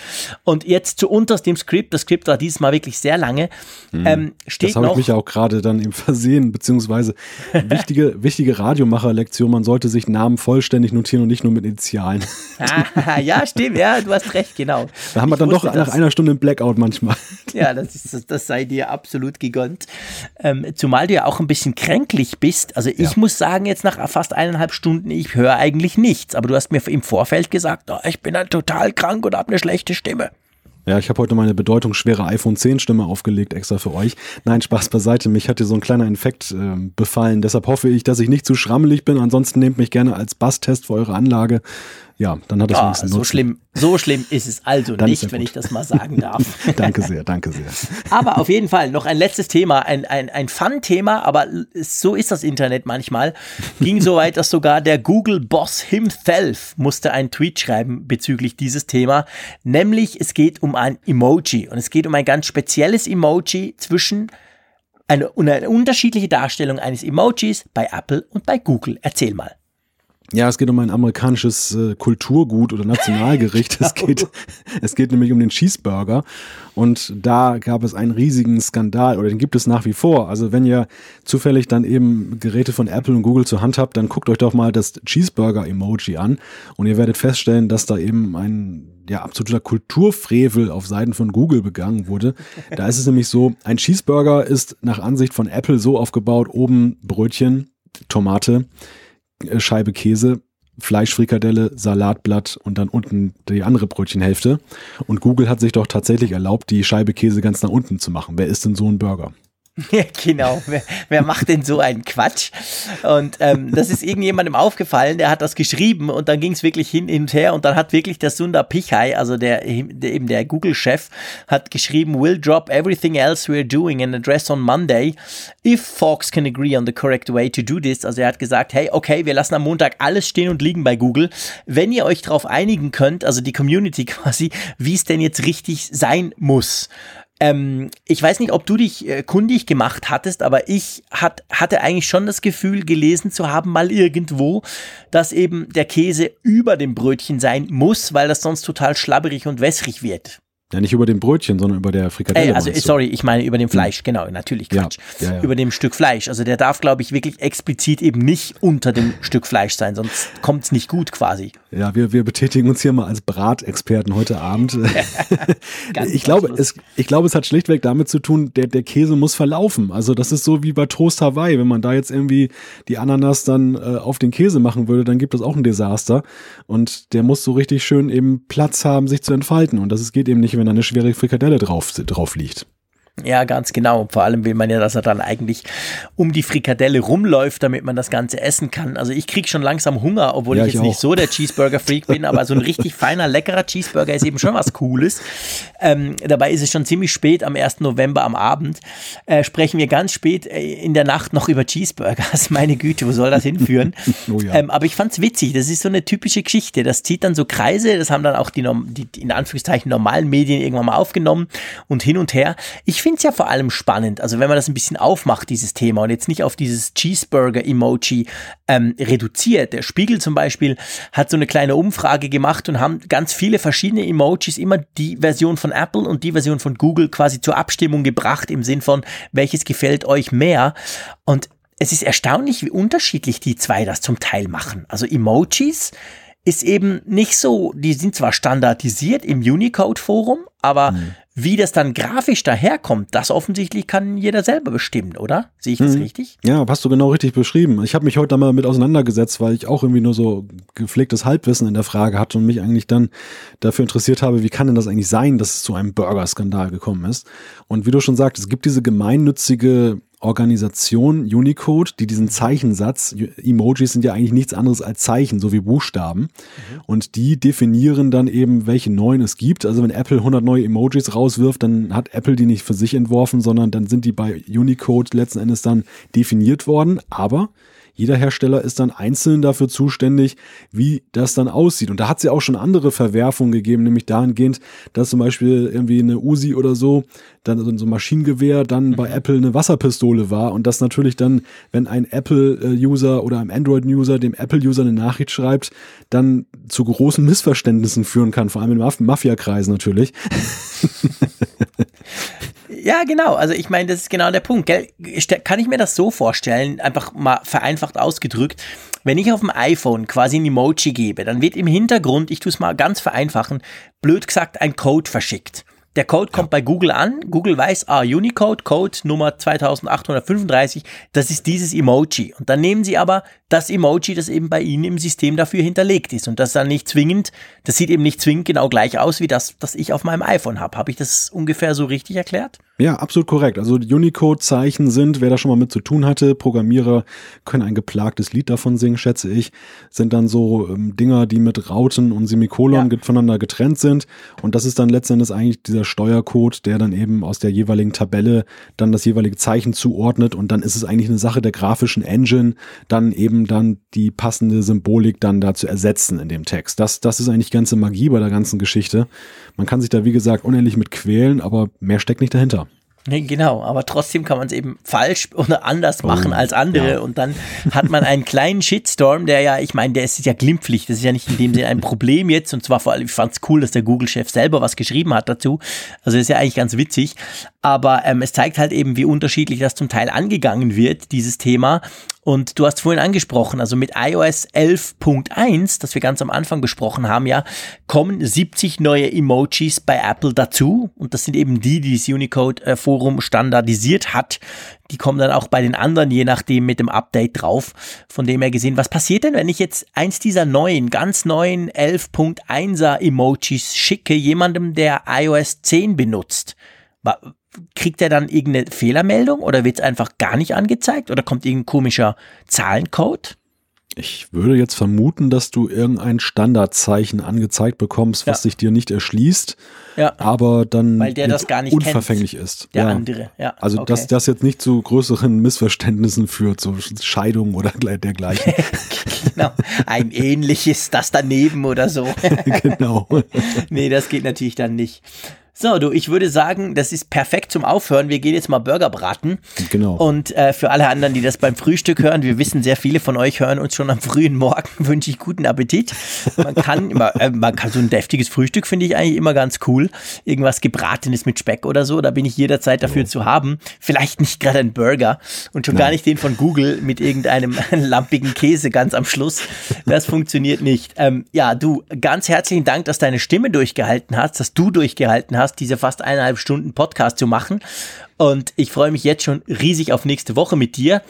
Und jetzt zu unterst dem Skript, das Skript war dieses Mal wirklich sehr lange, mhm. ähm, steht das habe ich mich auch gerade dann eben versehen, beziehungsweise wichtige, wichtige Radiomacher-Lektion, man sollte sich Namen vollständig notieren und nicht nur mit Initialen. ah, ja, stimmt, ja, du hast recht, genau. Da haben wir dann doch nach einer Stunde ein Blackout manchmal. Ja, das, ist, das sei dir absolut gegönnt. Ähm, zumal du ja auch ein bisschen kränklich bist. Also ich ja. muss sagen, jetzt nach fast eineinhalb Stunden, ich höre eigentlich nichts. Aber du hast mir im Vorfeld gesagt, oh, ich bin halt total krank und habe eine schlechte Stimme. Ja, ich habe heute meine bedeutungsschwere iPhone 10 Stimme aufgelegt, extra für euch. Nein, Spaß beiseite. Mich hat hier so ein kleiner Infekt äh, befallen. Deshalb hoffe ich, dass ich nicht zu schrammelig bin. Ansonsten nehmt mich gerne als Basstest für eure Anlage ja, dann hat es oh, so schlimm, so schlimm ist es also dann nicht, wenn ich das mal sagen darf. danke sehr, danke sehr. aber auf jeden Fall noch ein letztes Thema, ein, ein, ein Fun-Thema, aber so ist das Internet manchmal. Ging so weit, dass sogar der Google-Boss himself musste einen Tweet schreiben bezüglich dieses Thema. Nämlich, es geht um ein Emoji und es geht um ein ganz spezielles Emoji zwischen eine, eine unterschiedliche Darstellung eines Emojis bei Apple und bei Google. Erzähl mal. Ja, es geht um ein amerikanisches äh, Kulturgut oder Nationalgericht. Es geht, es geht nämlich um den Cheeseburger. Und da gab es einen riesigen Skandal oder den gibt es nach wie vor. Also wenn ihr zufällig dann eben Geräte von Apple und Google zur Hand habt, dann guckt euch doch mal das Cheeseburger-Emoji an und ihr werdet feststellen, dass da eben ein ja, absoluter Kulturfrevel auf Seiten von Google begangen wurde. Da ist es nämlich so, ein Cheeseburger ist nach Ansicht von Apple so aufgebaut, oben Brötchen, Tomate, Scheibe Käse, Fleischfrikadelle, Salatblatt und dann unten die andere Brötchenhälfte. Und Google hat sich doch tatsächlich erlaubt, die Scheibe Käse ganz nach unten zu machen. Wer ist denn so ein Burger? Ja, genau. Wer, wer macht denn so einen Quatsch? Und ähm, das ist irgendjemandem aufgefallen, der hat das geschrieben und dann ging es wirklich hin, und her und dann hat wirklich der Sundar Pichai, also der, der eben der Google-Chef, hat geschrieben, we'll drop everything else we're doing and address on Monday if Fox can agree on the correct way to do this. Also er hat gesagt, hey, okay, wir lassen am Montag alles stehen und liegen bei Google. Wenn ihr euch darauf einigen könnt, also die Community quasi, wie es denn jetzt richtig sein muss. Ähm, ich weiß nicht, ob du dich äh, kundig gemacht hattest, aber ich hat, hatte eigentlich schon das Gefühl, gelesen zu haben, mal irgendwo, dass eben der Käse über dem Brötchen sein muss, weil das sonst total schlabberig und wässrig wird. Ja, nicht über dem Brötchen, sondern über der Frikadelle. Äh, also, sorry, ich meine über dem Fleisch, genau, natürlich, Quatsch. Ja, ja, ja. Über dem Stück Fleisch. Also der darf, glaube ich, wirklich explizit eben nicht unter dem Stück Fleisch sein, sonst kommt es nicht gut quasi. Ja, wir, wir betätigen uns hier mal als Bratexperten heute Abend. ich, glaube, es, ich glaube, es hat schlichtweg damit zu tun, der, der Käse muss verlaufen. Also das ist so wie bei Toast Hawaii. Wenn man da jetzt irgendwie die Ananas dann äh, auf den Käse machen würde, dann gibt es auch ein Desaster. Und der muss so richtig schön eben Platz haben, sich zu entfalten. Und das geht eben nicht wenn da eine schwere Frikadelle drauf, drauf liegt. Ja, ganz genau. Vor allem will man ja, dass er dann eigentlich um die Frikadelle rumläuft, damit man das Ganze essen kann. Also ich kriege schon langsam Hunger, obwohl ja, ich jetzt ich nicht so der Cheeseburger-Freak bin, aber so ein richtig feiner, leckerer Cheeseburger ist eben schon was Cooles. Ähm, dabei ist es schon ziemlich spät am 1. November am Abend. Äh, sprechen wir ganz spät äh, in der Nacht noch über Cheeseburgers. Meine Güte, wo soll das hinführen? oh ja. ähm, aber ich fand's witzig. Das ist so eine typische Geschichte. Das zieht dann so Kreise. Das haben dann auch die, die in Anführungszeichen normalen Medien irgendwann mal aufgenommen und hin und her. Ich finde es ja vor allem spannend, also wenn man das ein bisschen aufmacht, dieses Thema, und jetzt nicht auf dieses Cheeseburger-Emoji ähm, reduziert. Der Spiegel zum Beispiel hat so eine kleine Umfrage gemacht und haben ganz viele verschiedene Emojis, immer die Version von Apple und die Version von Google quasi zur Abstimmung gebracht, im Sinn von, welches gefällt euch mehr. Und es ist erstaunlich, wie unterschiedlich die zwei das zum Teil machen. Also Emojis ist eben nicht so, die sind zwar standardisiert im Unicode-Forum, aber mhm. Wie das dann grafisch daherkommt, das offensichtlich kann jeder selber bestimmen, oder? Sehe ich das mhm. richtig? Ja, hast du genau richtig beschrieben. Ich habe mich heute mal mit auseinandergesetzt, weil ich auch irgendwie nur so gepflegtes Halbwissen in der Frage hatte und mich eigentlich dann dafür interessiert habe, wie kann denn das eigentlich sein, dass es zu einem Burger-Skandal gekommen ist. Und wie du schon sagst, es gibt diese gemeinnützige Organisation Unicode, die diesen Zeichensatz, Emojis sind ja eigentlich nichts anderes als Zeichen, so wie Buchstaben. Mhm. Und die definieren dann eben, welche neuen es gibt. Also wenn Apple 100 neue Emojis rauswirft, dann hat Apple die nicht für sich entworfen, sondern dann sind die bei Unicode letzten Endes dann definiert worden. Aber jeder Hersteller ist dann einzeln dafür zuständig, wie das dann aussieht. Und da hat es ja auch schon andere Verwerfungen gegeben, nämlich dahingehend, dass zum Beispiel irgendwie eine Uzi oder so, dann so ein Maschinengewehr, dann bei mhm. Apple eine Wasserpistole war. Und das natürlich dann, wenn ein Apple-User oder ein Android-User dem Apple-User eine Nachricht schreibt, dann zu großen Missverständnissen führen kann, vor allem in Maf Mafia-Kreisen natürlich. Ja, genau. Also ich meine, das ist genau der Punkt. Gell? Kann ich mir das so vorstellen, einfach mal vereinfacht ausgedrückt, wenn ich auf dem iPhone quasi ein Emoji gebe, dann wird im Hintergrund, ich tue es mal ganz vereinfachen, blöd gesagt, ein Code verschickt. Der Code kommt ja. bei Google an. Google weiß, ah, Unicode, Code Nummer 2835, das ist dieses Emoji. Und dann nehmen sie aber das Emoji, das eben bei Ihnen im System dafür hinterlegt ist. Und das dann nicht zwingend, das sieht eben nicht zwingend genau gleich aus wie das, das ich auf meinem iPhone habe. Habe ich das ungefähr so richtig erklärt? Ja, absolut korrekt. Also Unicode-Zeichen sind, wer da schon mal mit zu tun hatte, Programmierer können ein geplagtes Lied davon singen, schätze ich, sind dann so ähm, Dinger, die mit Rauten und Semikolon ja. voneinander getrennt sind. Und das ist dann letztendlich eigentlich dieser Steuercode, der dann eben aus der jeweiligen Tabelle dann das jeweilige Zeichen zuordnet. Und dann ist es eigentlich eine Sache der grafischen Engine, dann eben dann die passende Symbolik dann da zu ersetzen in dem Text. Das, das ist eigentlich ganze Magie bei der ganzen Geschichte. Man kann sich da, wie gesagt, unendlich mit quälen, aber mehr steckt nicht dahinter. Nee, genau, aber trotzdem kann man es eben falsch oder anders oh, machen als andere ja. und dann hat man einen kleinen Shitstorm, der ja, ich meine, der ist ja glimpflich, das ist ja nicht in dem Sinne ein Problem jetzt und zwar vor allem, ich fand es cool, dass der Google-Chef selber was geschrieben hat dazu, also ist ja eigentlich ganz witzig, aber ähm, es zeigt halt eben, wie unterschiedlich das zum Teil angegangen wird, dieses Thema und du hast vorhin angesprochen, also mit iOS 11.1, das wir ganz am Anfang besprochen haben, ja, kommen 70 neue Emojis bei Apple dazu. Und das sind eben die, die das Unicode-Forum standardisiert hat. Die kommen dann auch bei den anderen, je nachdem, mit dem Update drauf. Von dem her gesehen, was passiert denn, wenn ich jetzt eins dieser neuen, ganz neuen 11.1er Emojis schicke, jemandem, der iOS 10 benutzt? Kriegt er dann irgendeine Fehlermeldung oder wird es einfach gar nicht angezeigt oder kommt irgendein komischer Zahlencode? Ich würde jetzt vermuten, dass du irgendein Standardzeichen angezeigt bekommst, was ja. sich dir nicht erschließt, ja. aber dann Weil der das gar nicht unverfänglich kennt, ist. Der ja. andere, ja. Also okay. dass das jetzt nicht zu größeren Missverständnissen führt, so Scheidungen oder dergleichen. genau. Ein ähnliches, das daneben oder so. genau. nee, das geht natürlich dann nicht. So, du, ich würde sagen, das ist perfekt zum Aufhören. Wir gehen jetzt mal Burger braten. Genau. Und äh, für alle anderen, die das beim Frühstück hören, wir wissen, sehr viele von euch hören uns schon am frühen Morgen, wünsche ich guten Appetit. Man kann immer, äh, man kann so ein deftiges Frühstück finde ich eigentlich immer ganz cool. Irgendwas gebratenes mit Speck oder so, da bin ich jederzeit dafür oh. zu haben. Vielleicht nicht gerade ein Burger und schon Nein. gar nicht den von Google mit irgendeinem lampigen Käse ganz am Schluss. Das funktioniert nicht. Ähm, ja, du, ganz herzlichen Dank, dass deine Stimme durchgehalten hast, dass du durchgehalten hast hast, diese fast eineinhalb Stunden Podcast zu machen. Und ich freue mich jetzt schon riesig auf nächste Woche mit dir.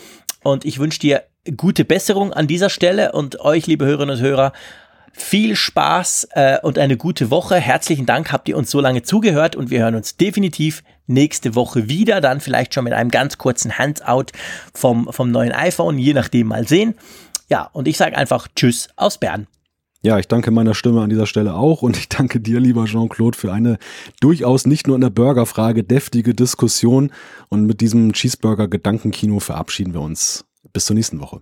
Und ich wünsche dir gute Besserung an dieser Stelle und euch, liebe Hörerinnen und Hörer, viel Spaß äh, und eine gute Woche. Herzlichen Dank, habt ihr uns so lange zugehört und wir hören uns definitiv nächste Woche wieder. Dann vielleicht schon mit einem ganz kurzen Handout vom, vom neuen iPhone, je nachdem mal sehen. Ja, und ich sage einfach Tschüss aus Bern. Ja, ich danke meiner Stimme an dieser Stelle auch und ich danke dir, lieber Jean-Claude, für eine durchaus nicht nur in der Burgerfrage deftige Diskussion. Und mit diesem Cheeseburger-Gedankenkino verabschieden wir uns. Bis zur nächsten Woche.